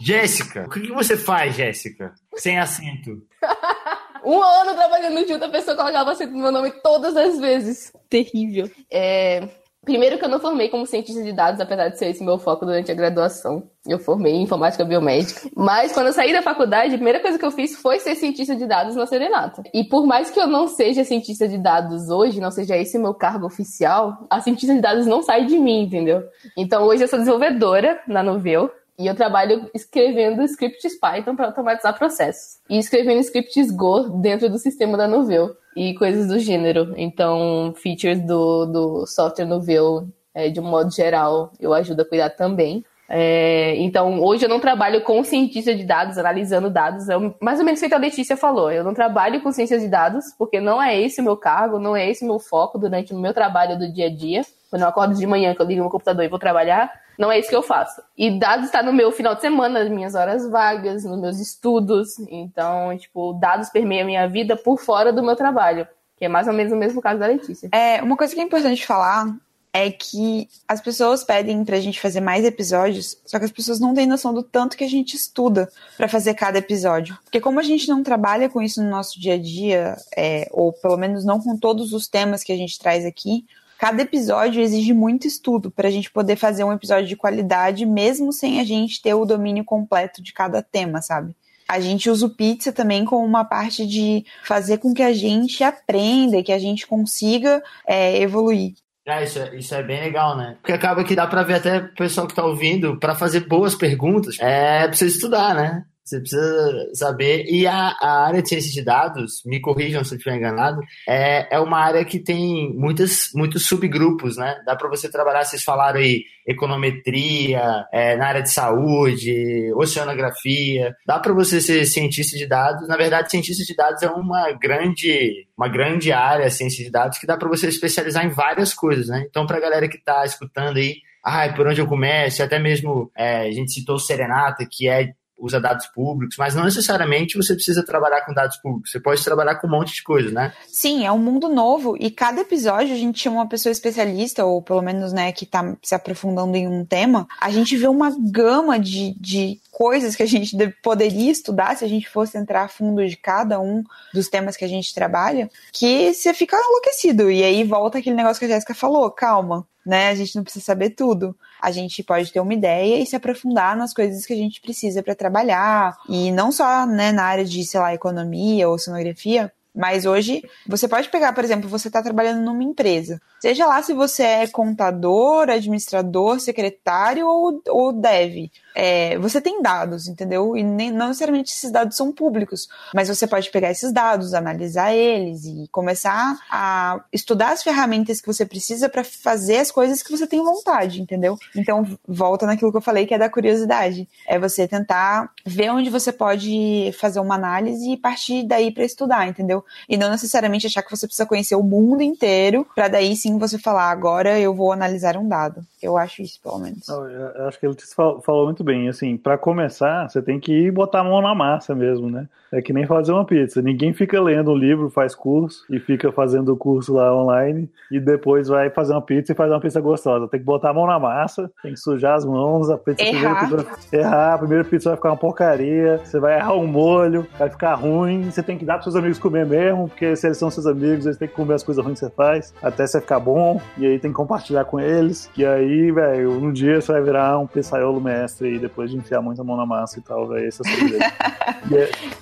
Jéssica, o que, você faz, Jéssica? Sem acento. *laughs* um ano trabalhando junto, a pessoa colocava acento no meu nome todas as vezes. Terrível. É, Primeiro que eu não formei como cientista de dados, apesar de ser esse meu foco durante a graduação. Eu formei em informática biomédica. Mas quando eu saí da faculdade, a primeira coisa que eu fiz foi ser cientista de dados na Serenata. E por mais que eu não seja cientista de dados hoje, não seja esse o meu cargo oficial, a cientista de dados não sai de mim, entendeu? Então hoje eu sou desenvolvedora na Novell. E eu trabalho escrevendo scripts Python para automatizar processos. E escrevendo scripts Go dentro do sistema da Novell. E coisas do gênero. Então, features do, do software Novell, é, de um modo geral, eu ajudo a cuidar também. É, então, hoje eu não trabalho com cientista de dados, analisando dados. É mais ou menos feito a Letícia falou. Eu não trabalho com ciência de dados, porque não é esse o meu cargo, não é esse o meu foco durante o meu trabalho do dia a dia. Quando eu acordo de manhã, que eu ligo meu computador e vou trabalhar, não é isso que eu faço. E dados está no meu final de semana, nas minhas horas vagas, nos meus estudos. Então, tipo, dados permeiam a minha vida por fora do meu trabalho. Que é mais ou menos o mesmo caso da Letícia. É, uma coisa que é importante falar é que as pessoas pedem pra gente fazer mais episódios, só que as pessoas não têm noção do tanto que a gente estuda pra fazer cada episódio. Porque como a gente não trabalha com isso no nosso dia a dia, é, ou pelo menos não com todos os temas que a gente traz aqui, cada episódio exige muito estudo pra gente poder fazer um episódio de qualidade, mesmo sem a gente ter o domínio completo de cada tema, sabe? A gente usa o pizza também como uma parte de fazer com que a gente aprenda, que a gente consiga é, evoluir. É, isso, é, isso é bem legal, né? Porque acaba que dá pra ver até o pessoal que tá ouvindo, pra fazer boas perguntas, é precisa estudar, né? Você precisa saber. E a, a área de ciência de dados, me corrijam se eu estiver enganado, é, é uma área que tem muitas, muitos subgrupos, né? Dá para você trabalhar, vocês falaram aí, econometria, é, na área de saúde, oceanografia. Dá para você ser cientista de dados. Na verdade, cientista de dados é uma grande, uma grande área, ciência de dados, que dá para você especializar em várias coisas, né? Então, para a galera que está escutando aí, ai, por onde eu começo, até mesmo é, a gente citou o Serenata, que é usa dados públicos, mas não necessariamente você precisa trabalhar com dados públicos. Você pode trabalhar com um monte de coisa, né? Sim, é um mundo novo e cada episódio a gente chama uma pessoa especialista, ou pelo menos, né, que tá se aprofundando em um tema. A gente vê uma gama de, de coisas que a gente poderia estudar se a gente fosse entrar a fundo de cada um dos temas que a gente trabalha, que você fica enlouquecido. E aí volta aquele negócio que a Jéssica falou, calma, né? A gente não precisa saber tudo. A gente pode ter uma ideia e se aprofundar nas coisas que a gente precisa para trabalhar. E não só né, na área de, sei lá, economia ou sonografia, mas hoje você pode pegar, por exemplo, você está trabalhando numa empresa. Seja lá se você é contador, administrador, secretário ou, ou dev. É, você tem dados, entendeu? E nem, não necessariamente esses dados são públicos, mas você pode pegar esses dados, analisar eles e começar a estudar as ferramentas que você precisa para fazer as coisas que você tem vontade, entendeu? Então, volta naquilo que eu falei, que é da curiosidade. É você tentar ver onde você pode fazer uma análise e partir daí para estudar, entendeu? E não necessariamente achar que você precisa conhecer o mundo inteiro para daí sim você falar, agora eu vou analisar um dado. Eu acho isso, pelo menos. Eu, acho que ele falou muito bem. Assim, para começar, você tem que ir botar a mão na massa mesmo, né? É que nem fazer uma pizza. Ninguém fica lendo um livro, faz curso e fica fazendo o curso lá online e depois vai fazer uma pizza e faz uma pizza gostosa. Tem que botar a mão na massa, tem que sujar as mãos, a pizza, errar. Primeira pizza, errar, a primeira pizza vai ficar uma porcaria, você vai errar um molho, vai ficar ruim, você tem que dar para seus amigos comer mesmo, porque se eles são seus amigos, eles têm que comer as coisas ruins que você faz, até você ficar bom, e aí tem que compartilhar com eles. E aí, velho, um dia você vai virar um pizzaiolo mestre depois de enfiar muita mão na massa e tal, velho, esse é o segredo.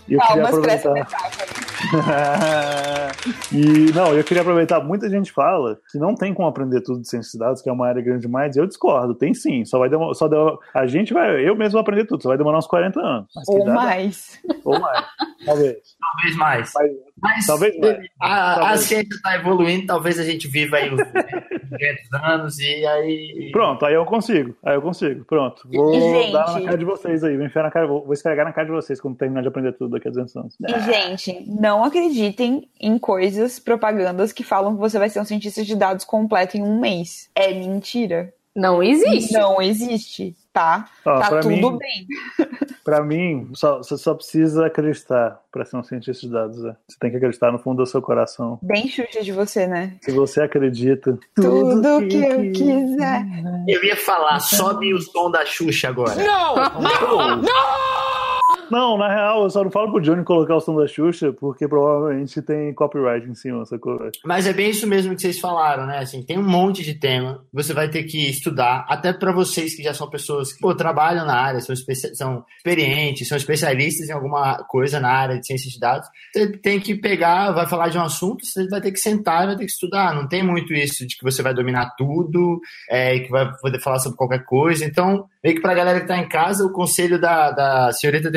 e, eu queria aproveitar. *laughs* e não, eu queria aproveitar, muita gente fala que não tem como aprender tudo de ciência de dados, que é uma área grande demais, e eu discordo, tem sim, só vai demorar, só a gente vai, eu mesmo vou aprender tudo, só vai demorar uns 40 anos. Ou mais. Ou mais, talvez. *laughs* Talvez mais. Mas, Mas Talvez mais. a, a Talvez. ciência está evoluindo, talvez a gente viva aí uns *laughs* 200 anos e aí. Pronto, aí eu consigo. Aí eu consigo. Pronto. Vou Gente. dar na cara de vocês aí. Vou enfiar na cara, vou, vou esfregar na cara de vocês quando terminar de aprender tudo daqui a 200 anos. E, gente, não acreditem em coisas, propagandas que falam que você vai ser um cientista de dados completo em um mês. É mentira. Não existe. Não existe, tá? Ó, tá pra tudo mim- bem. *laughs* Pra mim, só, você só precisa acreditar pra ser um cientista de dados. né? Você tem que acreditar no fundo do seu coração. Bem xuxa de você, né? Se você acredita. Tudo que eu quiser. Eu ia falar, sobe o som da Xuxa agora. Não, na real, eu só não falo pro Johnny colocar o som da Xuxa, porque provavelmente tem copyright em cima, sacou? Mas é bem isso mesmo que vocês falaram, né? Assim, tem um monte de tema, você vai ter que estudar, até para vocês que já são pessoas que pô, trabalham na área, são, espe- são experientes, são especialistas em alguma coisa na área de ciência de dados. Você tem que pegar, vai falar de um assunto, você vai ter que sentar e vai ter que estudar. Não tem muito isso de que você vai dominar tudo, é, e que vai poder falar sobre qualquer coisa. Então, meio que pra galera que tá em casa, o conselho da, da senhorita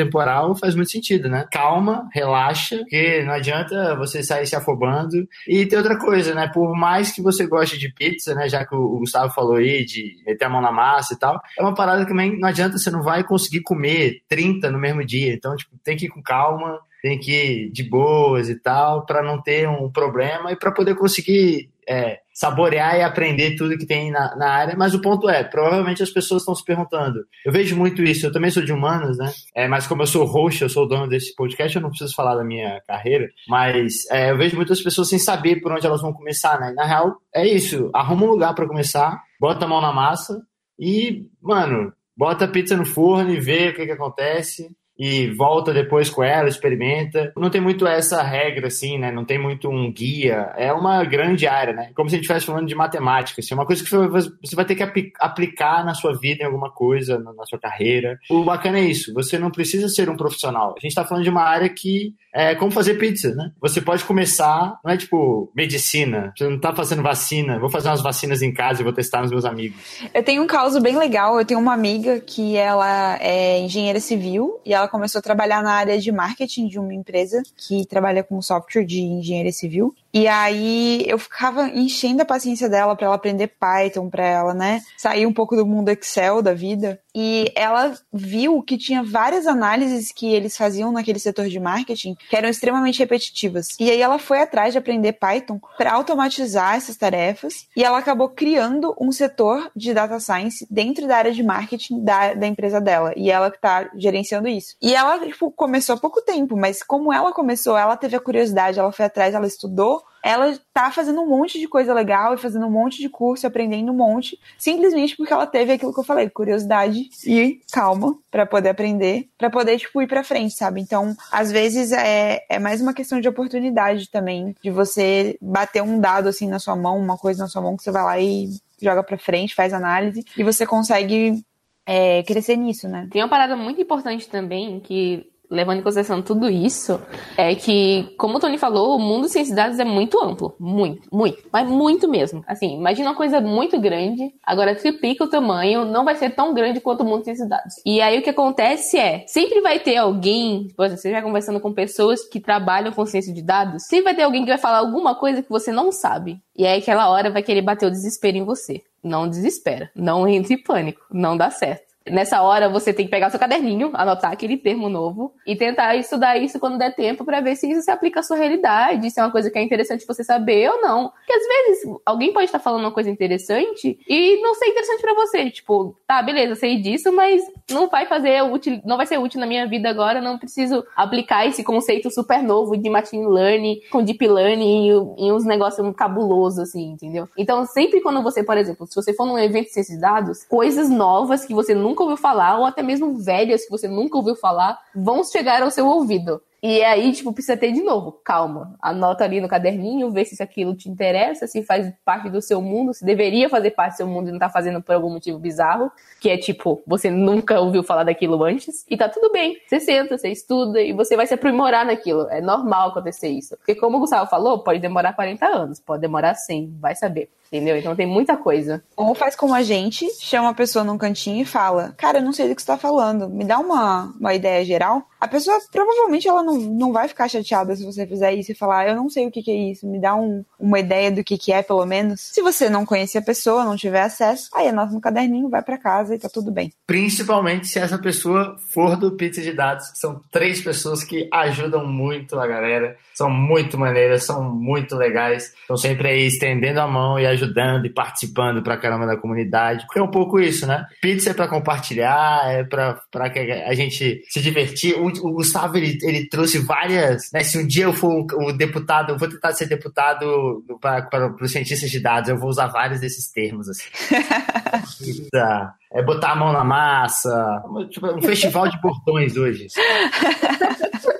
faz muito sentido, né? Calma, relaxa, porque não adianta você sair se afobando. E tem outra coisa, né? Por mais que você goste de pizza, né? Já que o Gustavo falou aí de meter a mão na massa e tal, é uma parada que também não adianta, você não vai conseguir comer 30 no mesmo dia. Então, tipo, tem que ir com calma, tem que ir de boas e tal, pra não ter um problema e pra poder conseguir é, saborear e aprender tudo que tem na, na área. Mas o ponto é, provavelmente as pessoas estão se perguntando. Eu vejo muito isso, eu também sou de humanas, né? É, mas como eu sou host, eu sou o dono desse podcast, eu não preciso falar da minha carreira. Mas é, eu vejo muitas pessoas sem saber por onde elas vão começar, né? Na real, é isso. Arruma um lugar pra começar, bota a mão na massa e, mano, bota a pizza no forno e vê o que, que acontece e volta depois com ela, experimenta. Não tem muito essa regra, assim, né? Não tem muito um guia. É uma grande área, né? Como se a gente estivesse falando de matemática, assim. É uma coisa que você vai ter que apli- aplicar na sua vida, em alguma coisa, na sua carreira. O bacana é isso. Você não precisa ser um profissional. A gente tá falando de uma área que é como fazer pizza, né? Você pode começar, não é tipo medicina. Você não tá fazendo vacina. Vou fazer umas vacinas em casa e vou testar nos meus amigos. Eu tenho um caso bem legal. Eu tenho uma amiga que ela é engenheira civil e ela começou a trabalhar na área de marketing de uma empresa que trabalha com software de engenharia civil. E aí eu ficava enchendo a paciência dela para ela aprender Python, para ela, né, sair um pouco do mundo Excel da vida. E ela viu que tinha várias análises que eles faziam naquele setor de marketing que eram extremamente repetitivas. E aí ela foi atrás de aprender Python para automatizar essas tarefas e ela acabou criando um setor de data science dentro da área de marketing da, da empresa dela. E ela que tá gerenciando isso. E ela tipo, começou há pouco tempo, mas como ela começou, ela teve a curiosidade, ela foi atrás, ela estudou ela tá fazendo um monte de coisa legal e fazendo um monte de curso, aprendendo um monte, simplesmente porque ela teve aquilo que eu falei, curiosidade e calma pra poder aprender, pra poder tipo ir para frente, sabe? Então, às vezes é, é mais uma questão de oportunidade também, de você bater um dado assim na sua mão, uma coisa na sua mão que você vai lá e joga pra frente, faz análise e você consegue é, crescer nisso, né? Tem uma parada muito importante também que levando em consideração tudo isso, é que, como o Tony falou, o mundo de dados é muito amplo. Muito, muito. Mas muito mesmo. Assim, imagina uma coisa muito grande, agora triplica o tamanho, não vai ser tão grande quanto o mundo de dados. E aí o que acontece é, sempre vai ter alguém, por exemplo, você vai conversando com pessoas que trabalham com ciência de dados, sempre vai ter alguém que vai falar alguma coisa que você não sabe. E aí aquela hora vai querer bater o desespero em você. Não desespera. Não entre em pânico. Não dá certo. Nessa hora você tem que pegar o seu caderninho, anotar aquele termo novo e tentar estudar isso quando der tempo para ver se isso se aplica à sua realidade, se é uma coisa que é interessante você saber ou não. Porque às vezes alguém pode estar falando uma coisa interessante e não ser interessante para você. Tipo, tá, beleza, sei disso, mas não vai fazer útil, não vai ser útil na minha vida agora, não preciso aplicar esse conceito super novo de machine learning com deep learning em uns negócios cabulosos assim, entendeu? Então, sempre quando você, por exemplo, se você for num evento de ciência de dados, coisas novas que você nunca ouviu falar, ou até mesmo velhas que você nunca ouviu falar, vão chegar ao seu ouvido. E aí, tipo, precisa ter de novo, calma. Anota ali no caderninho, vê se aquilo te interessa, se faz parte do seu mundo, se deveria fazer parte do seu mundo e não tá fazendo por algum motivo bizarro, que é tipo, você nunca ouviu falar daquilo antes, e tá tudo bem. Você senta, você estuda e você vai se aprimorar naquilo. É normal acontecer isso. Porque como o Gustavo falou, pode demorar 40 anos, pode demorar 100, vai saber. Entendeu? Então tem muita coisa. Ou faz como a gente, chama a pessoa num cantinho e fala: Cara, eu não sei do que você tá falando, me dá uma, uma ideia geral. A pessoa provavelmente ela não, não vai ficar chateada se você fizer isso e falar, eu não sei o que, que é isso, me dá um, uma ideia do que, que é, pelo menos. Se você não conhecer a pessoa, não tiver acesso, aí anota no caderninho, vai para casa e tá tudo bem. Principalmente se essa pessoa for do Pizza de Dados, que são três pessoas que ajudam muito a galera, são muito maneiras, são muito legais, estão sempre aí estendendo a mão e ajudando e participando pra caramba da comunidade, porque é um pouco isso, né? Pizza é pra compartilhar, é pra, pra que a gente se divertir. O, o Gustavo, ele, ele trouxe várias, né? Se um dia eu for o, deputado, eu vou tentar ser deputado para, os cientistas de dados, eu vou usar vários desses termos, assim. *laughs* É botar a mão na massa, tipo, um festival de portões hoje. *laughs*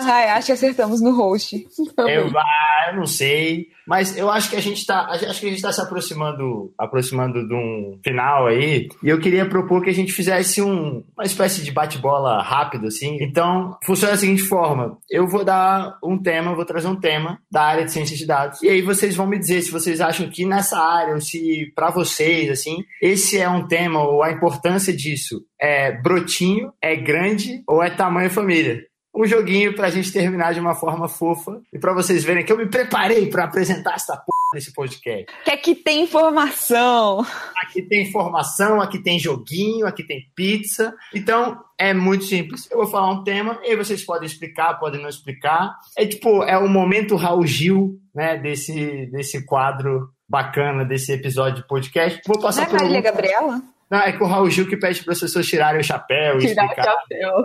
Ai, acho que acertamos no host. Eu, ah, eu não sei, mas eu acho que a gente tá, acho que a gente tá se aproximando, aproximando de um final aí, e eu queria propor que a gente fizesse um, uma espécie de bate-bola rápido assim. Então, funciona da seguinte forma: eu vou dar um tema, vou trazer um tema da área de ciência de dados, e aí vocês vão me dizer se vocês acham que nessa área, ou se para vocês assim, esse é um tema ou a importância disso é brotinho, é grande ou é tamanho família um joguinho pra gente terminar de uma forma fofa e pra vocês verem que eu me preparei pra apresentar essa porra nesse podcast. Que aqui tem informação. Aqui tem informação, aqui tem joguinho, aqui tem pizza. Então, é muito simples. Eu vou falar um tema e vocês podem explicar, podem não explicar. É tipo, é o momento Raul Gil, né, desse, desse quadro bacana, desse episódio de podcast. Vou passar Não é Marília Gabriela? Não, é com o Raul Gil que pede para as pessoas tirarem o chapéu e Tirar o explicar. chapéu.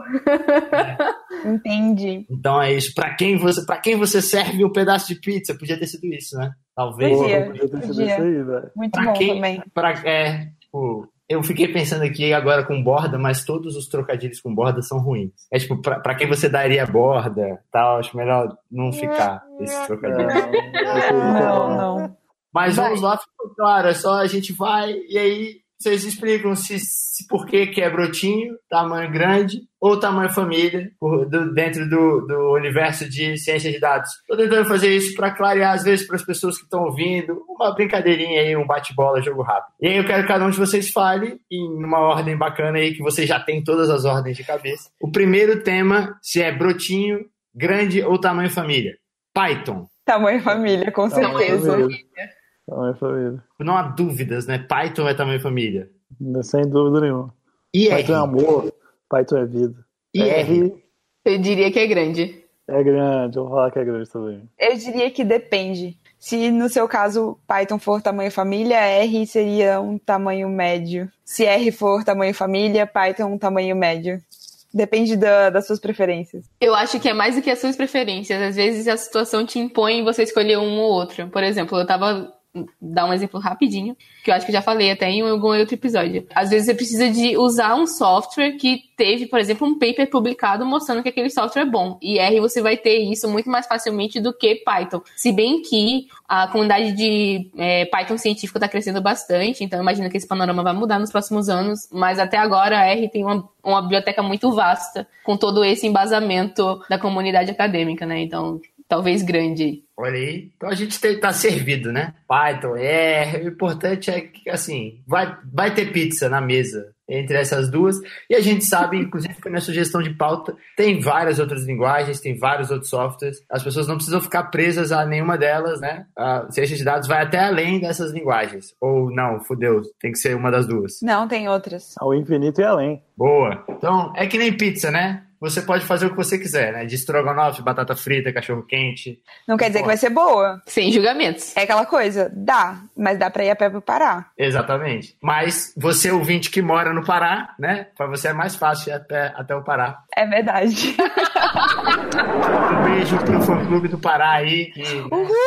Entendi. Então é isso. Para quem você, para quem você serve um pedaço de pizza, podia ter sido isso, né? Talvez. Podia. Podia ter sido podia. isso aí, velho. Muito Pra bom quem, também. pra, é, tipo, eu fiquei pensando aqui agora com borda, mas todos os trocadilhos com borda são ruins. É tipo, pra, pra quem você daria borda, tal, acho melhor não ficar esse trocadilho. Não, não. Mas Vai. vamos lá, ficou claro, é só a gente vai e aí vocês explicam se, se por que, que é brotinho, tamanho grande ou tamanho família, por- do- dentro do, do universo de ciência de dados. Estou tentando fazer isso para clarear, às vezes, para as pessoas que estão ouvindo, uma brincadeirinha aí, um bate-bola, jogo rápido. E aí eu quero que cada um de vocês fale em uma ordem bacana aí, que vocês já têm todas as ordens de cabeça. O primeiro tema, se é brotinho, grande ou tamanho família. Python. Tamanho família, com Tamanho certeza. família. Tamanho família. Não há dúvidas, né? Python é tamanho família. Sem dúvida nenhuma. E R. Python é amor, Python é vida. E R. Eu diria que é grande. é grande, eu vou falar que é grande também. Eu diria que depende. Se no seu caso Python for tamanho família, R seria um tamanho médio. Se R for tamanho família, Python um tamanho médio. Depende da- das suas preferências. Eu acho que é mais do que as suas preferências. Às vezes a situação te impõe você escolher um ou outro. Por exemplo, eu tava. Dar um exemplo rapidinho, que eu acho que eu já falei até em algum outro episódio. Às vezes você precisa de usar um software que teve, por exemplo, um paper publicado mostrando que aquele software é bom. E R você vai ter isso muito mais facilmente do que Python. Se bem que a comunidade de é, Python científico está crescendo bastante, então eu imagino que esse panorama vai mudar nos próximos anos. Mas até agora a R tem uma, uma biblioteca muito vasta, com todo esse embasamento da comunidade acadêmica, né? Então, talvez grande. Olha aí. Então a gente tem- tá servido, né? Python, R. O importante é que, assim, vai, vai ter pizza na mesa entre essas duas. E a gente sabe, inclusive, que na sugestão de pauta tem várias outras linguagens, tem vários outros softwares. As pessoas não precisam ficar presas a nenhuma delas, né? A ciência de dados vai até além dessas linguagens. Ou não, fudeu, tem que ser uma das duas. Não, tem outras. Ao infinito e além. Boa. Então, é que nem pizza, né? Você pode fazer o que você quiser, né? De estrogonofe, batata frita, cachorro quente. Não quer dizer que vai ser boa. Sem julgamentos. É aquela coisa, dá, mas dá pra ir a pé pro Pará. Exatamente. Mas você, ouvinte que mora no Pará, né? Para você é mais fácil ir até, até o Pará. É verdade. Um beijo pro fã clube do Pará aí. que-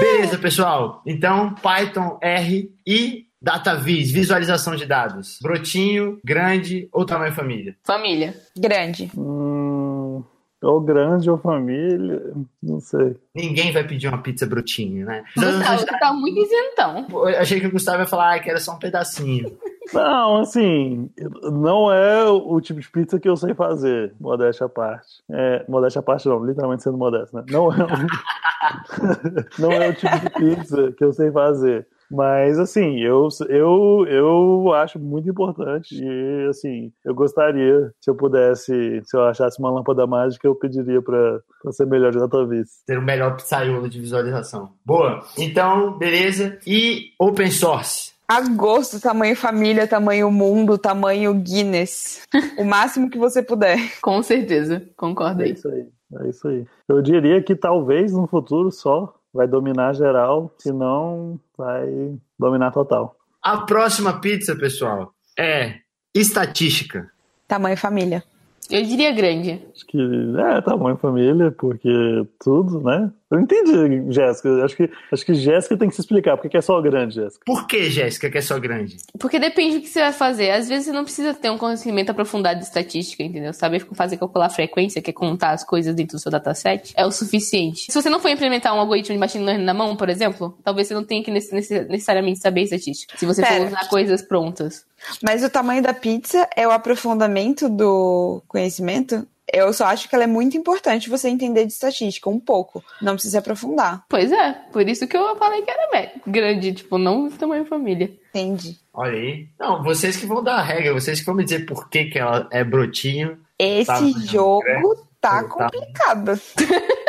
Beleza, pessoal. Então, Python R e DataVis, visualização de dados. Brotinho, grande ou tamanho família? Família. Grande. Hum, ou grande ou família, não sei. Ninguém vai pedir uma pizza brotinho, né? *laughs* Gustavo, você tá muito isentão. Eu achei que o Gustavo ia falar ah, que era só um pedacinho. Não, assim, não é o tipo de pizza que eu sei fazer, modéstia à parte. É, modéstia à parte não, literalmente sendo modesto, né? Não é, o... *laughs* não é o tipo de pizza que eu sei fazer. Mas, assim, eu, eu, eu acho muito importante e, assim, eu gostaria, se eu pudesse, se eu achasse uma lâmpada mágica, eu pediria pra, pra ser melhor de data vez. Ter o melhor pizzaiolo de visualização. Boa. Então, beleza. E open source. Agosto, tamanho família, tamanho mundo, tamanho Guinness. *laughs* O máximo que você puder. Com certeza, concordo É aí. isso aí. É isso aí. Eu diria que talvez no futuro só vai dominar geral, se não vai dominar total. A próxima pizza, pessoal, é estatística. Tamanho família. Eu diria grande. Acho que é tamanho família, porque tudo, né? Eu entendi, Jéssica. Acho que, acho que Jéssica tem que se explicar. Por que é só grande, Jéssica? Por que, Jéssica, que é só grande? Porque depende do que você vai fazer. Às vezes você não precisa ter um conhecimento aprofundado de estatística, entendeu? Saber fazer calcular a frequência, que é contar as coisas dentro do seu dataset, é o suficiente. Se você não for implementar um algoritmo de machine learning na mão, por exemplo, talvez você não tenha que nece- nece- necessariamente saber estatística. Se você for Pera. usar coisas prontas. Mas o tamanho da pizza é o aprofundamento do conhecimento? Eu só acho que ela é muito importante você entender de estatística, um pouco. Não precisa se aprofundar. Pois é, por isso que eu falei que era grande, tipo, não tamanho família. Entende? Olha aí. Não, vocês que vão dar a regra, vocês que vão me dizer por que, que ela é brotinho. Esse Tá, jogo tá Tá. complicado. *laughs*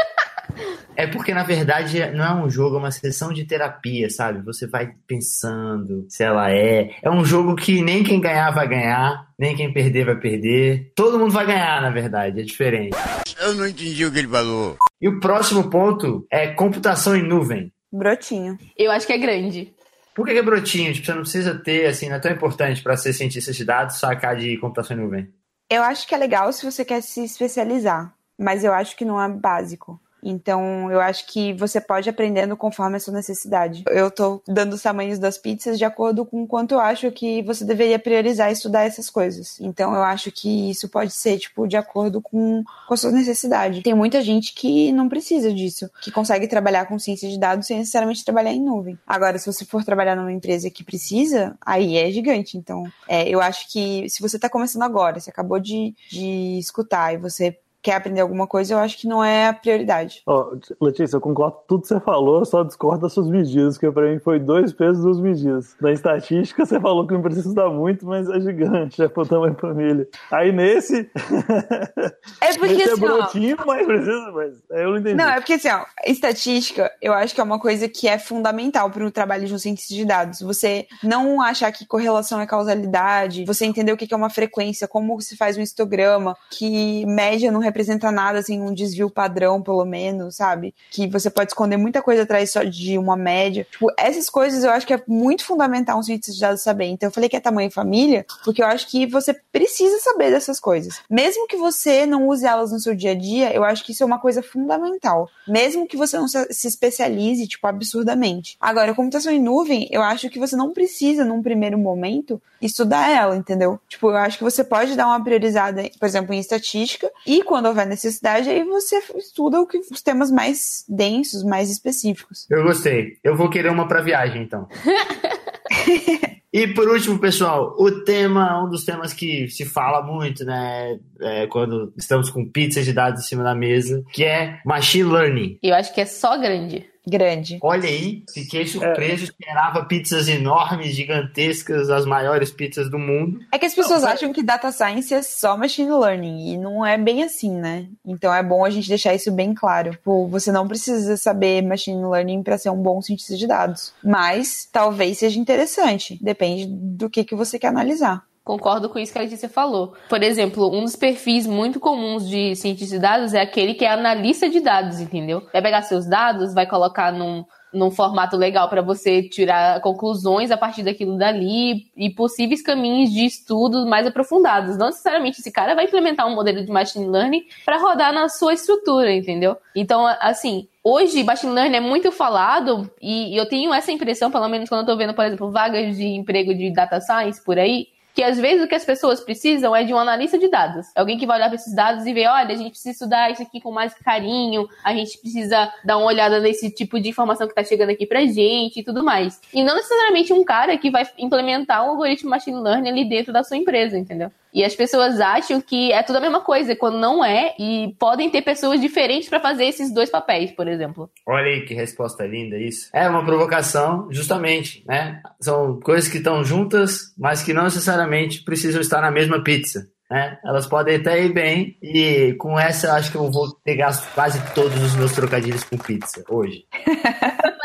É porque, na verdade, não é um jogo, é uma sessão de terapia, sabe? Você vai pensando se ela é. É um jogo que nem quem ganhar vai ganhar, nem quem perder vai perder. Todo mundo vai ganhar, na verdade, é diferente. Eu não entendi o que ele falou. E o próximo ponto é computação em nuvem. Brotinho. Eu acho que é grande. Por que é brotinho? Tipo, você não precisa ter, assim, não é tão importante para ser cientista de dados sacar de computação em nuvem. Eu acho que é legal se você quer se especializar, mas eu acho que não é básico. Então, eu acho que você pode aprendendo conforme a sua necessidade. Eu tô dando os tamanhos das pizzas de acordo com quanto eu acho que você deveria priorizar estudar essas coisas. Então, eu acho que isso pode ser, tipo, de acordo com, com a sua necessidade. Tem muita gente que não precisa disso, que consegue trabalhar com ciência de dados sem necessariamente trabalhar em nuvem. Agora, se você for trabalhar numa empresa que precisa, aí é gigante. Então, é, eu acho que se você tá começando agora, você acabou de, de escutar e você quer aprender alguma coisa, eu acho que não é a prioridade. Ó, Letícia, eu concordo com tudo que você falou, só discordo das suas medidas, que pra mim foi dois pesos, duas medidas. Na estatística, você falou que não precisa estudar muito, mas é gigante, é pro tamanho da família. Aí nesse, *laughs* É porque esse é assim, ó, brotinho, mas precisa, mas eu não entendi. Não, é porque assim, ó, estatística, eu acho que é uma coisa que é fundamental para o trabalho de um cientista de dados. Você não achar que correlação é causalidade, você entender o que que é uma frequência, como se faz um histograma, que média não representa nada, assim, um desvio padrão, pelo menos, sabe? Que você pode esconder muita coisa atrás só de uma média. Tipo, essas coisas eu acho que é muito fundamental um cientista de dados saber. Então eu falei que é tamanho família, porque eu acho que você precisa saber dessas coisas. Mesmo que você não use elas no seu dia a dia, eu acho que isso é uma coisa fundamental. Mesmo que você não se se especialize, tipo, absurdamente. Agora, computação em nuvem, eu acho que você não precisa, num primeiro momento, estudar ela, entendeu? Tipo, eu acho que você pode dar uma priorizada, por exemplo, em estatística, e quando houver necessidade, aí você estuda o que, os temas mais densos, mais específicos. Eu gostei. Eu vou querer uma pra viagem, então. *laughs* E por último, pessoal, o tema, um dos temas que se fala muito, né, é, quando estamos com pizzas de dados em cima da mesa, que é machine learning. Eu acho que é só grande. Grande. Olha aí, fiquei surpreso, esperava pizzas enormes, gigantescas, as maiores pizzas do mundo. É que as pessoas Não, acham que data science é só machine learning, e não é bem assim, né? Então é bom a gente deixar isso bem claro. Tipo, você não precisa saber machine learning para ser um bom cientista de dados. Mas talvez seja interessante. Depende do que, que você quer analisar. Concordo com isso que a Letícia falou. Por exemplo, um dos perfis muito comuns de cientista de dados é aquele que é analista de dados, entendeu? Vai pegar seus dados, vai colocar num, num formato legal para você tirar conclusões a partir daquilo dali e possíveis caminhos de estudo mais aprofundados. Não necessariamente esse cara vai implementar um modelo de machine learning para rodar na sua estrutura, entendeu? Então, assim, hoje machine learning é muito falado e eu tenho essa impressão, pelo menos quando eu tô vendo, por exemplo, vagas de emprego de data science por aí, que às vezes o que as pessoas precisam é de um analista de dados. Alguém que vai olhar para esses dados e ver, olha, a gente precisa estudar isso aqui com mais carinho, a gente precisa dar uma olhada nesse tipo de informação que está chegando aqui pra gente e tudo mais. E não necessariamente um cara que vai implementar um algoritmo machine learning ali dentro da sua empresa, entendeu? E as pessoas acham que é tudo a mesma coisa, quando não é, e podem ter pessoas diferentes para fazer esses dois papéis, por exemplo. Olha aí que resposta linda isso. É uma provocação, justamente, né? São coisas que estão juntas, mas que não necessariamente precisam estar na mesma pizza. Né? Elas podem até ir bem, e com essa eu acho que eu vou ter gasto quase todos os meus trocadilhos com pizza hoje. *laughs*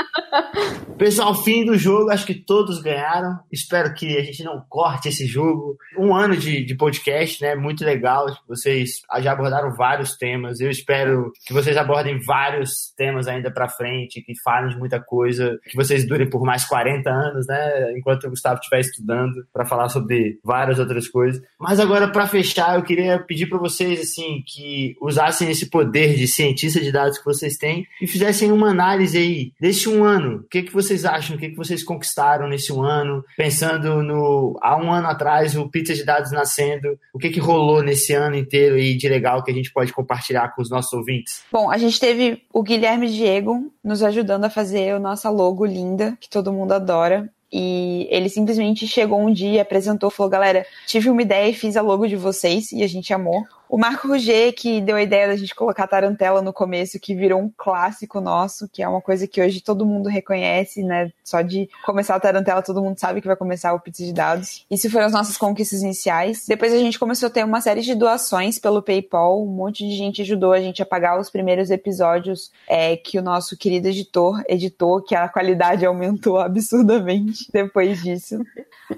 Pessoal, fim do jogo, acho que todos ganharam. Espero que a gente não corte esse jogo. Um ano de, de podcast, né? Muito legal. Vocês já abordaram vários temas. Eu espero que vocês abordem vários temas ainda para frente, que falem de muita coisa, que vocês durem por mais 40 anos, né? Enquanto o Gustavo estiver estudando para falar sobre várias outras coisas. Mas agora, para fechar, eu queria pedir para vocês assim que usassem esse poder de cientista de dados que vocês têm e fizessem uma análise aí desse um ano. O que, que vocês acham? O que, que vocês conquistaram nesse um ano? Pensando no há um ano atrás, o Pizza de Dados nascendo, o que, que rolou nesse ano inteiro aí de legal que a gente pode compartilhar com os nossos ouvintes? Bom, a gente teve o Guilherme Diego nos ajudando a fazer a nossa logo linda, que todo mundo adora. E ele simplesmente chegou um dia, apresentou, falou: galera, tive uma ideia e fiz a logo de vocês, e a gente amou. O Marco Ruger, que deu a ideia da gente colocar tarantela no começo, que virou um clássico nosso, que é uma coisa que hoje todo mundo reconhece, né? Só de começar a tarantela, todo mundo sabe que vai começar o pizza de dados. Isso foram as nossas conquistas iniciais. Depois a gente começou a ter uma série de doações pelo PayPal. Um monte de gente ajudou a gente a pagar os primeiros episódios é, que o nosso querido editor editou, que a qualidade aumentou absurdamente *laughs* depois disso.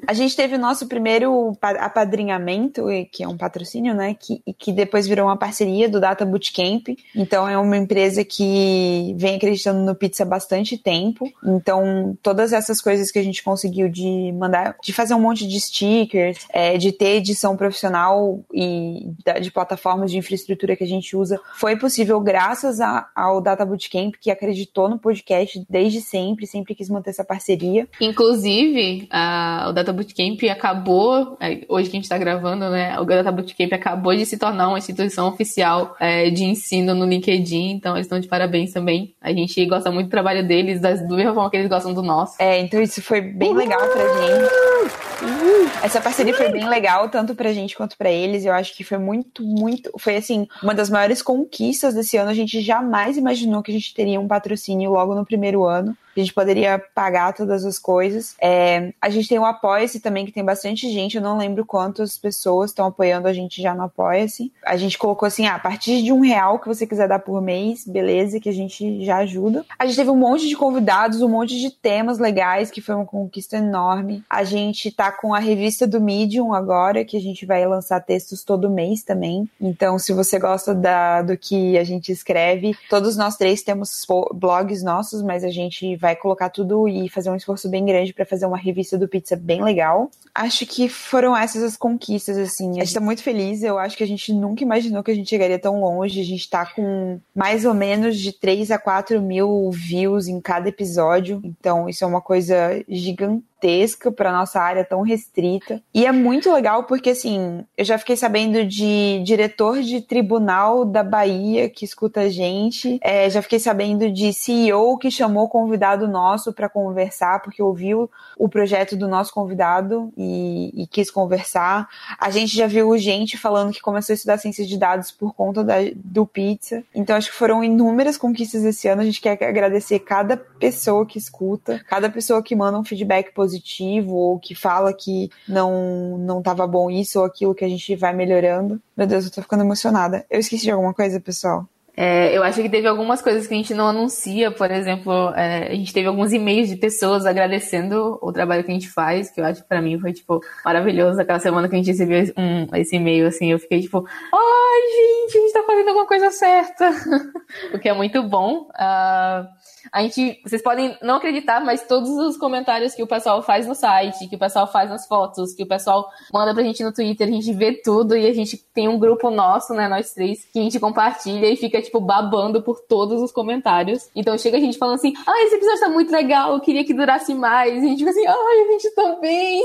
A gente teve o nosso primeiro apadrinhamento, que é um patrocínio, né? Que, que depois virou uma parceria do Data Bootcamp. Então é uma empresa que vem acreditando no pizza há bastante tempo. Então todas essas coisas que a gente conseguiu de mandar, de fazer um monte de stickers, é, de ter edição profissional e de plataformas de infraestrutura que a gente usa, foi possível graças a, ao Data Bootcamp que acreditou no podcast desde sempre, sempre quis manter essa parceria. Inclusive, a, o Data Bootcamp acabou, é, hoje que a gente está gravando, né? O Data Bootcamp acabou de se tornar tornar uma instituição oficial é, de ensino no LinkedIn, então eles estão de parabéns também. A gente gosta muito do trabalho deles, das, do mesma forma que eles gostam do nosso. É, então isso foi bem legal pra gente. Essa parceria foi bem legal, tanto pra gente quanto pra eles. Eu acho que foi muito, muito. Foi assim, uma das maiores conquistas desse ano. A gente jamais imaginou que a gente teria um patrocínio logo no primeiro ano a gente poderia pagar todas as coisas. É, a gente tem o Apoia-se também, que tem bastante gente, eu não lembro quantas pessoas estão apoiando a gente já no Apoia-se. A gente colocou assim, ah, a partir de um real que você quiser dar por mês, beleza, que a gente já ajuda. A gente teve um monte de convidados, um monte de temas legais, que foi uma conquista enorme. A gente tá com a revista do Medium agora, que a gente vai lançar textos todo mês também. Então, se você gosta da, do que a gente escreve, todos nós três temos blogs nossos, mas a gente vai colocar tudo e fazer um esforço bem grande para fazer uma revista do Pizza bem legal. Acho que foram essas as conquistas, assim. A gente tá muito feliz. Eu acho que a gente nunca imaginou que a gente chegaria tão longe. A gente tá com mais ou menos de 3 a 4 mil views em cada episódio. Então, isso é uma coisa gigantesca para nossa área tão restrita. E é muito legal porque, assim, eu já fiquei sabendo de diretor de tribunal da Bahia que escuta a gente, é, já fiquei sabendo de CEO que chamou convidado nosso para conversar porque ouviu o projeto do nosso convidado e, e, quis conversar. A gente já viu gente falando que começou a estudar ciência de dados por conta da, do pizza. Então, acho que foram inúmeras conquistas esse ano. A gente quer agradecer cada pessoa que escuta, cada pessoa que manda um feedback positivo positivo ou que fala que não não estava bom isso ou aquilo que a gente vai melhorando. Meu Deus, eu tô ficando emocionada. Eu esqueci de alguma coisa, pessoal? É, eu acho que teve algumas coisas que a gente não anuncia, por exemplo, é, a gente teve alguns e-mails de pessoas agradecendo o trabalho que a gente faz, que eu acho que pra mim foi, tipo, maravilhoso. Aquela semana que a gente recebeu um, esse e-mail, assim, eu fiquei, tipo, ai, gente, a gente tá fazendo alguma coisa certa. *laughs* o que é muito bom. Uh, a gente, vocês podem não acreditar, mas todos os comentários que o pessoal faz no site, que o pessoal faz nas fotos, que o pessoal manda pra gente no Twitter, a gente vê tudo e a gente tem um grupo nosso, né, nós três, que a gente compartilha e fica tipo, babando por todos os comentários. Então chega a gente falando assim, ah, esse episódio tá muito legal, eu queria que durasse mais. E a gente fica assim, ai, a gente também.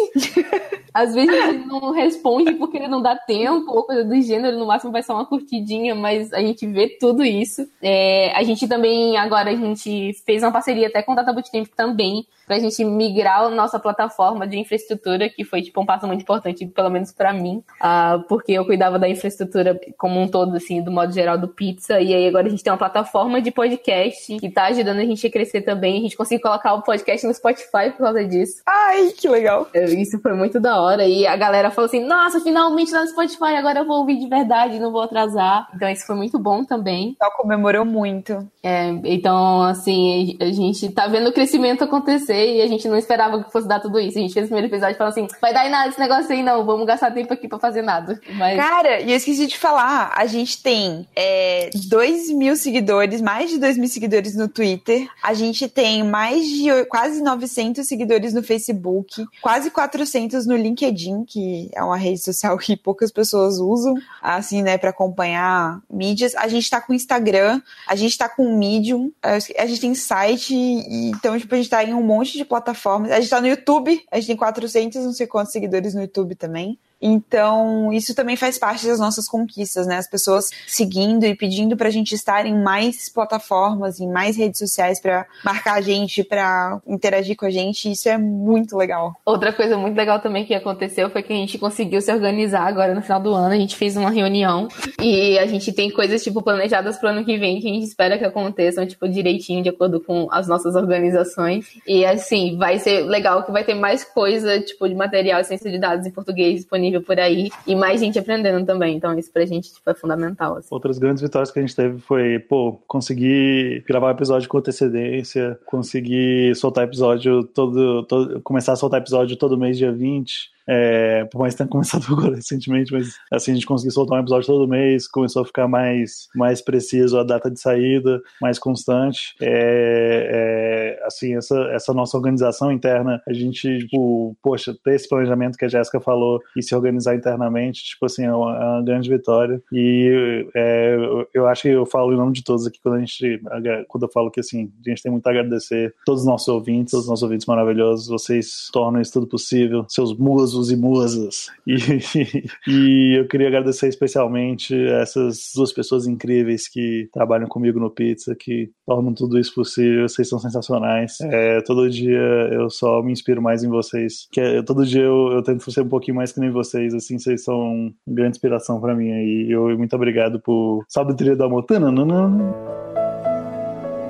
*laughs* Às vezes ele não responde porque ele não dá tempo, ou coisa do gênero, no máximo vai ser uma curtidinha, mas a gente vê tudo isso. É, a gente também, agora, a gente fez uma parceria até com o Data Bootcamp também, pra gente migrar a nossa plataforma de infraestrutura, que foi, tipo, um passo muito importante, pelo menos para mim, uh, porque eu cuidava da infraestrutura como um todo, assim, do modo geral do Pizza, e aí agora a gente tem uma plataforma de podcast que tá ajudando a gente a crescer também, a gente conseguiu colocar o podcast no Spotify por causa disso. Ai, que legal! Isso foi muito da hora, e a galera falou assim, nossa, finalmente tá no Spotify, agora eu vou ouvir de verdade, não vou atrasar. Então isso foi muito bom também. Só comemorou muito. É, então, assim, a gente tá vendo o crescimento acontecer, e a gente não esperava que fosse dar tudo isso. A gente fez o primeiro episódio e falou assim: vai dar em nada esse negócio aí, não, vamos gastar tempo aqui pra fazer nada. Mas... Cara, e eu esqueci de falar: a gente tem é, 2 mil seguidores, mais de 2 mil seguidores no Twitter, a gente tem mais de quase 900 seguidores no Facebook, quase 400 no LinkedIn, que é uma rede social *laughs* que poucas pessoas usam, assim, né, pra acompanhar mídias. A gente tá com Instagram, a gente tá com Medium, a gente tem site, então, tipo, a gente tá em um monte de plataformas. A gente tá no YouTube, a gente tem 400 não sei quantos seguidores no YouTube também. Então, isso também faz parte das nossas conquistas, né? As pessoas seguindo e pedindo pra gente estar em mais plataformas, em mais redes sociais para marcar a gente, para interagir com a gente. Isso é muito legal. Outra coisa muito legal também que aconteceu foi que a gente conseguiu se organizar agora no final do ano. A gente fez uma reunião e a gente tem coisas, tipo, planejadas pro ano que vem que a gente espera que aconteçam, tipo, direitinho, de acordo com as nossas organizações. E, assim, vai ser legal que vai ter mais coisa, tipo, de material ciência de dados em português disponível disponível por aí e mais gente aprendendo também. Então isso pra gente tipo, é fundamental. Assim. Outras grandes vitórias que a gente teve foi, pô, conseguir gravar episódio com antecedência, conseguir soltar episódio todo, todo começar a soltar episódio todo mês dia 20 é, por mais que tenha começado *laughs* agora recentemente, mas assim, a gente conseguiu soltar um episódio todo mês, começou a ficar mais, mais preciso a data de saída, mais constante. É, é, assim, essa, essa nossa organização interna, a gente, tipo, poxa, ter esse planejamento que a Jéssica falou e se organizar internamente, tipo assim, é uma, é uma grande vitória. E é, eu, acho que eu falo em nome de todos aqui quando a gente, quando eu falo que assim, a gente tem muito a agradecer todos os nossos ouvintes, todos os nossos ouvintes maravilhosos, vocês tornam isso tudo possível, seus musos musos e musas. E, *laughs* e eu queria agradecer especialmente essas duas pessoas incríveis que trabalham comigo no Pizza, que tornam tudo isso possível. Vocês são sensacionais. É, todo dia eu só me inspiro mais em vocês. Que é, todo dia eu, eu, tento ser um pouquinho mais que nem vocês. Assim, vocês são uma grande inspiração para mim. E eu muito obrigado por. Sabe o trilho da Motana?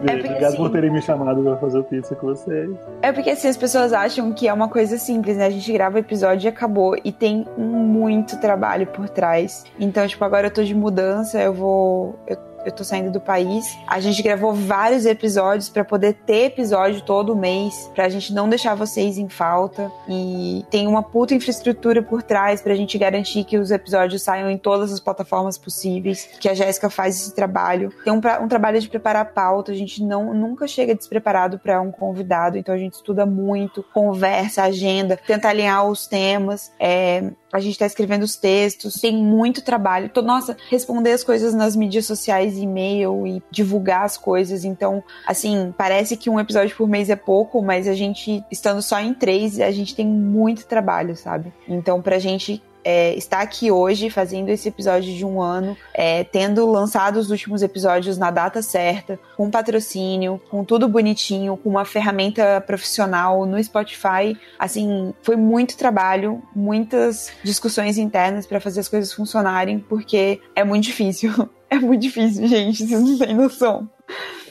É porque, Obrigado assim, por terem me chamado pra fazer o pizza com vocês. É porque assim, as pessoas acham que é uma coisa simples, né? A gente grava o episódio e acabou. E tem muito trabalho por trás. Então, tipo, agora eu tô de mudança, eu vou. Eu eu tô saindo do país. A gente gravou vários episódios para poder ter episódio todo mês, pra gente não deixar vocês em falta. E tem uma puta infraestrutura por trás pra gente garantir que os episódios saiam em todas as plataformas possíveis, que a Jéssica faz esse trabalho. Tem um, um trabalho de preparar pauta, a gente não nunca chega despreparado para um convidado, então a gente estuda muito, conversa, agenda, tenta alinhar os temas. É, a gente está escrevendo os textos, tem muito trabalho. Tô, nossa, responder as coisas nas mídias sociais, e-mail e divulgar as coisas. Então, assim, parece que um episódio por mês é pouco, mas a gente, estando só em três, a gente tem muito trabalho, sabe? Então, pra gente é, estar aqui hoje fazendo esse episódio de um ano, é, tendo lançado os últimos episódios na data certa, com patrocínio, com tudo bonitinho, com uma ferramenta profissional no Spotify. Assim, foi muito trabalho, muitas discussões internas para fazer as coisas funcionarem, porque é muito difícil. *laughs* É muito difícil, gente, vocês não têm noção.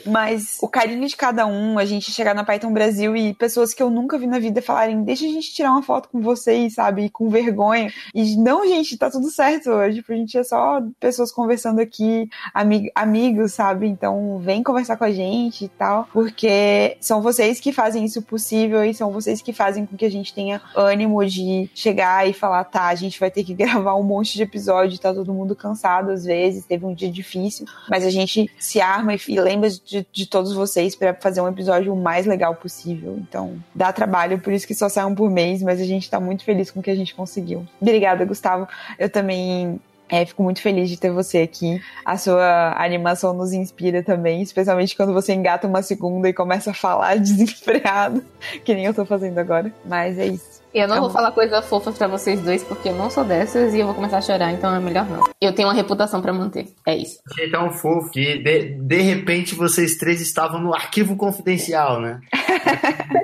Mas o carinho de cada um, a gente chegar na Python Brasil e pessoas que eu nunca vi na vida falarem, deixa a gente tirar uma foto com vocês, sabe? E com vergonha. E não, gente, tá tudo certo hoje. Tipo, a gente é só pessoas conversando aqui, amig amigos, sabe? Então vem conversar com a gente e tal. Porque são vocês que fazem isso possível e são vocês que fazem com que a gente tenha ânimo de chegar e falar, tá, a gente vai ter que *laughs* gravar um monte de episódio, tá todo mundo cansado às vezes, teve um dia difícil, mas a gente se arma e lembra de de, de todos vocês para fazer um episódio o mais legal possível. Então, dá trabalho, por isso que só sai um por mês, mas a gente tá muito feliz com o que a gente conseguiu. Obrigada, Gustavo. Eu também É, fico muito feliz de ter você aqui. A sua animação nos inspira também, especialmente quando você engata uma segunda e começa a falar *laughs* desenfreado, que nem eu tô fazendo agora. Mas é isso. Eu não É vou falar coisas fofas pra vocês dois, porque eu não sou dessas e eu vou começar a chorar, então é melhor não. Eu tenho uma reputação pra manter. É isso. Achei tão fofo que de, de repente vocês três estavam no arquivo confidencial, né? *laughs*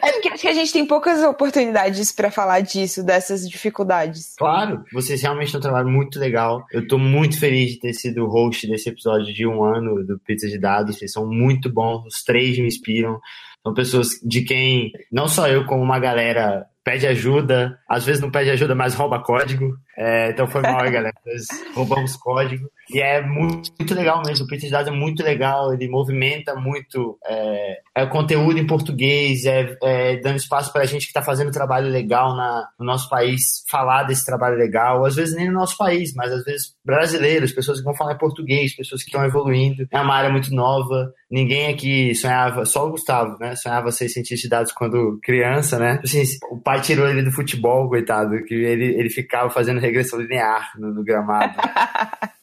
É porque acho que a gente tem poucas oportunidades pra falar disso, dessas dificuldades. Claro, vocês realmente têm um trabalho muito legal. Eu tô muito feliz de ter sido o host desse episódio de um ano do Pizza de Dados. Vocês são muito bons, os três me inspiram. São pessoas de quem não só eu, como uma galera pede ajuda, às vezes não pede ajuda, mas rouba código. É, então foi mal, hein, galera. Nós *laughs* roubamos código. E é muito, muito legal mesmo. O de Dados é muito legal, ele movimenta muito é, é conteúdo em português, é, é dando espaço para a gente que está fazendo trabalho legal na, no nosso país falar desse trabalho legal. Às vezes nem no nosso país, mas às vezes brasileiros, pessoas que vão falar português, pessoas que estão evoluindo. É uma área muito nova. Ninguém aqui sonhava, só o Gustavo, né? Sonhava ser cientista de dados quando criança, né? Assim, o pai tirou ele do futebol, coitado, que ele, ele ficava fazendo regressão linear no, no gramado. *laughs*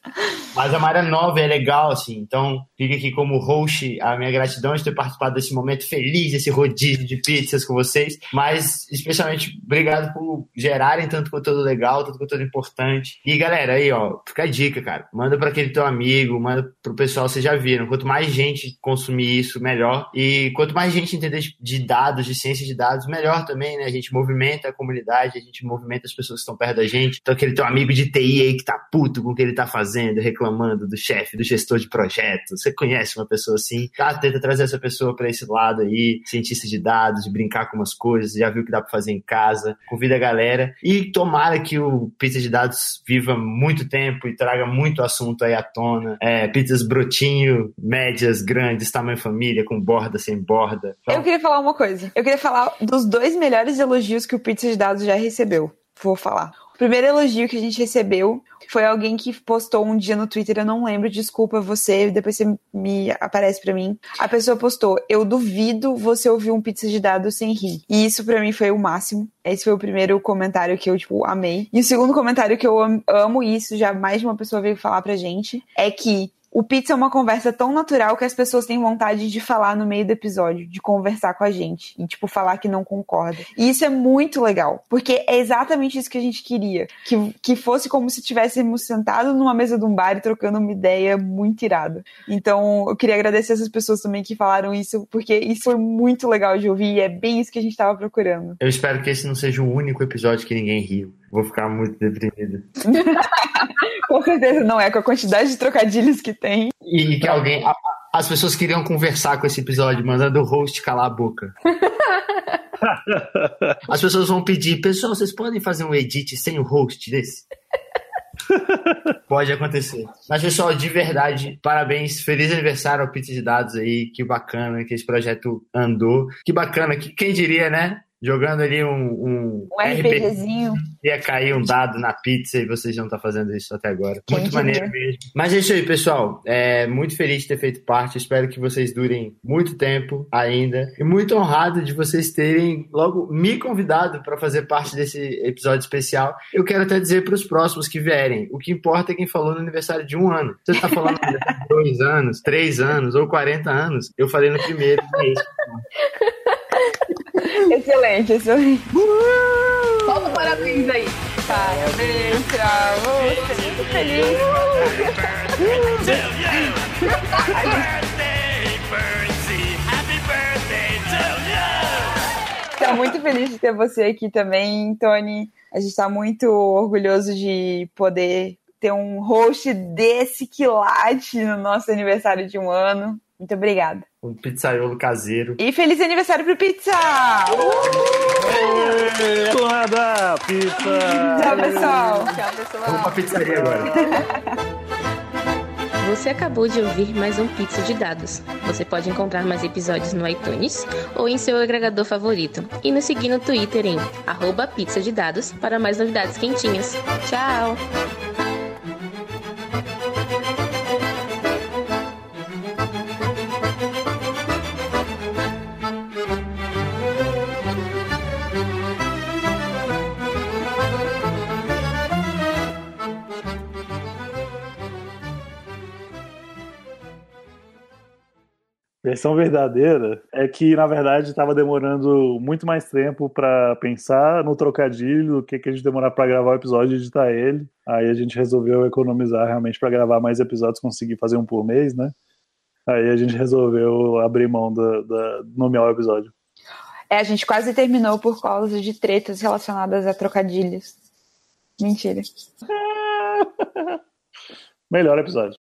Mas uma área nova é legal, assim. Então, fica aqui como host a minha gratidão de ter participado desse momento feliz, desse rodízio de pizzas com vocês. Mas, especialmente, obrigado por gerarem tanto conteúdo legal, tanto conteúdo importante. E, galera, aí, ó, fica a dica, cara. Manda para aquele teu amigo, manda pro pessoal, vocês já viram. Quanto mais gente consumir isso, melhor. E quanto mais gente entender de dados, de ciência de dados, melhor também, né? A gente movimenta a comunidade, a gente movimenta as pessoas que estão perto da gente. Então, aquele teu amigo de TI aí que tá puto com o que ele tá fazendo, reclamando do chefe, do gestor de projeto. Você conhece uma pessoa assim? Tá, tenta trazer essa pessoa para esse lado aí, cientista de dados, de brincar com umas coisas, já viu o que dá para fazer em casa. Convida a galera. E tomara que o Pizza de Dados viva muito tempo e traga muito assunto aí à tona. É, pizzas brotinho, médias, grandes, tamanho família, com borda, sem borda. Eu queria falar uma coisa. Eu queria falar dos dois melhores elogios que o Pizza de Dados já recebeu. Vou falar. O primeiro elogio que a gente recebeu foi alguém que postou um dia no Twitter, eu não lembro, desculpa você, depois você me aparece pra mim. A pessoa postou: "Eu duvido você ouvir um pizza de dados sem rir". E isso pra mim foi o máximo. Esse foi o primeiro comentário que eu tipo amei. E o segundo comentário que eu am- amo e isso já mais de uma pessoa veio falar pra gente é que o pizza é uma conversa tão natural que as pessoas têm vontade de falar no meio do episódio, de conversar com a gente e, tipo, falar que não concorda. E isso é muito legal, porque é exatamente isso que a gente queria. Que, que fosse como se estivéssemos sentados numa mesa de um bar e trocando uma ideia muito irada. Então, eu queria agradecer essas pessoas também que falaram isso, porque isso foi muito legal de ouvir e é bem isso que a gente tava procurando. Eu espero que esse não seja o único episódio que ninguém riu. Vou ficar muito deprimido. *laughs* Com certeza não é, com a quantidade de trocadilhos que tem. E que alguém. As pessoas queriam conversar com esse episódio, mandando o host calar a boca. *laughs* As pessoas vão pedir, pessoal, vocês podem fazer um edit sem o host desse? *laughs* Pode acontecer. Mas, pessoal, de verdade, parabéns. Feliz aniversário ao Pizza de Dados aí. Que bacana que esse projeto andou. Que bacana que, quem diria, né? Jogando ali um, um, Um RPGzinho. ia cair um dado na pizza e vocês não estão fazendo isso até agora. Quem muito maneiro mesmo. Mas é isso aí, pessoal. É muito feliz de ter feito parte. Espero que vocês durem muito tempo ainda. E muito honrado de vocês terem logo me convidado para fazer parte desse episódio especial. Eu quero até dizer para os próximos que vierem: o que importa é quem falou no aniversário de um ano. Você está falando de *laughs* dois anos, três anos ou 40 anos. Eu falei no primeiro. É isso. *laughs* *laughs* Excelente, excelente. Solta o parabéns aí. Parabéns pra você. Muito feliz. Tô muito feliz de ter você aqui também, Tony. A gente tá muito orgulhoso de poder ter um host desse quilate no nosso aniversário de um ano. Muito obrigada. Um pizzaiolo caseiro. E feliz aniversário pro Pizza! Conrada, pizza! Tchau, pessoal! Tchau, pessoal. Vamos pra pizzaria agora. *laughs* Você acabou de ouvir mais um Pizza de Dados. Você pode encontrar mais episódios no iTunes ou em seu agregador favorito. E nos seguir no Twitter em arroba pizza de dados para mais novidades quentinhas. Tchau! Versão verdadeira é que, na verdade, estava demorando muito mais tempo para pensar no trocadilho do que, que a gente demorar para gravar o episódio e editar ele. Aí a gente resolveu economizar realmente para gravar mais episódios, conseguir fazer um por mês, né? Aí a gente resolveu abrir mão da, da nomear o episódio. É, a gente quase terminou por causa de tretas relacionadas a trocadilhos. Mentira. *laughs* Melhor episódio.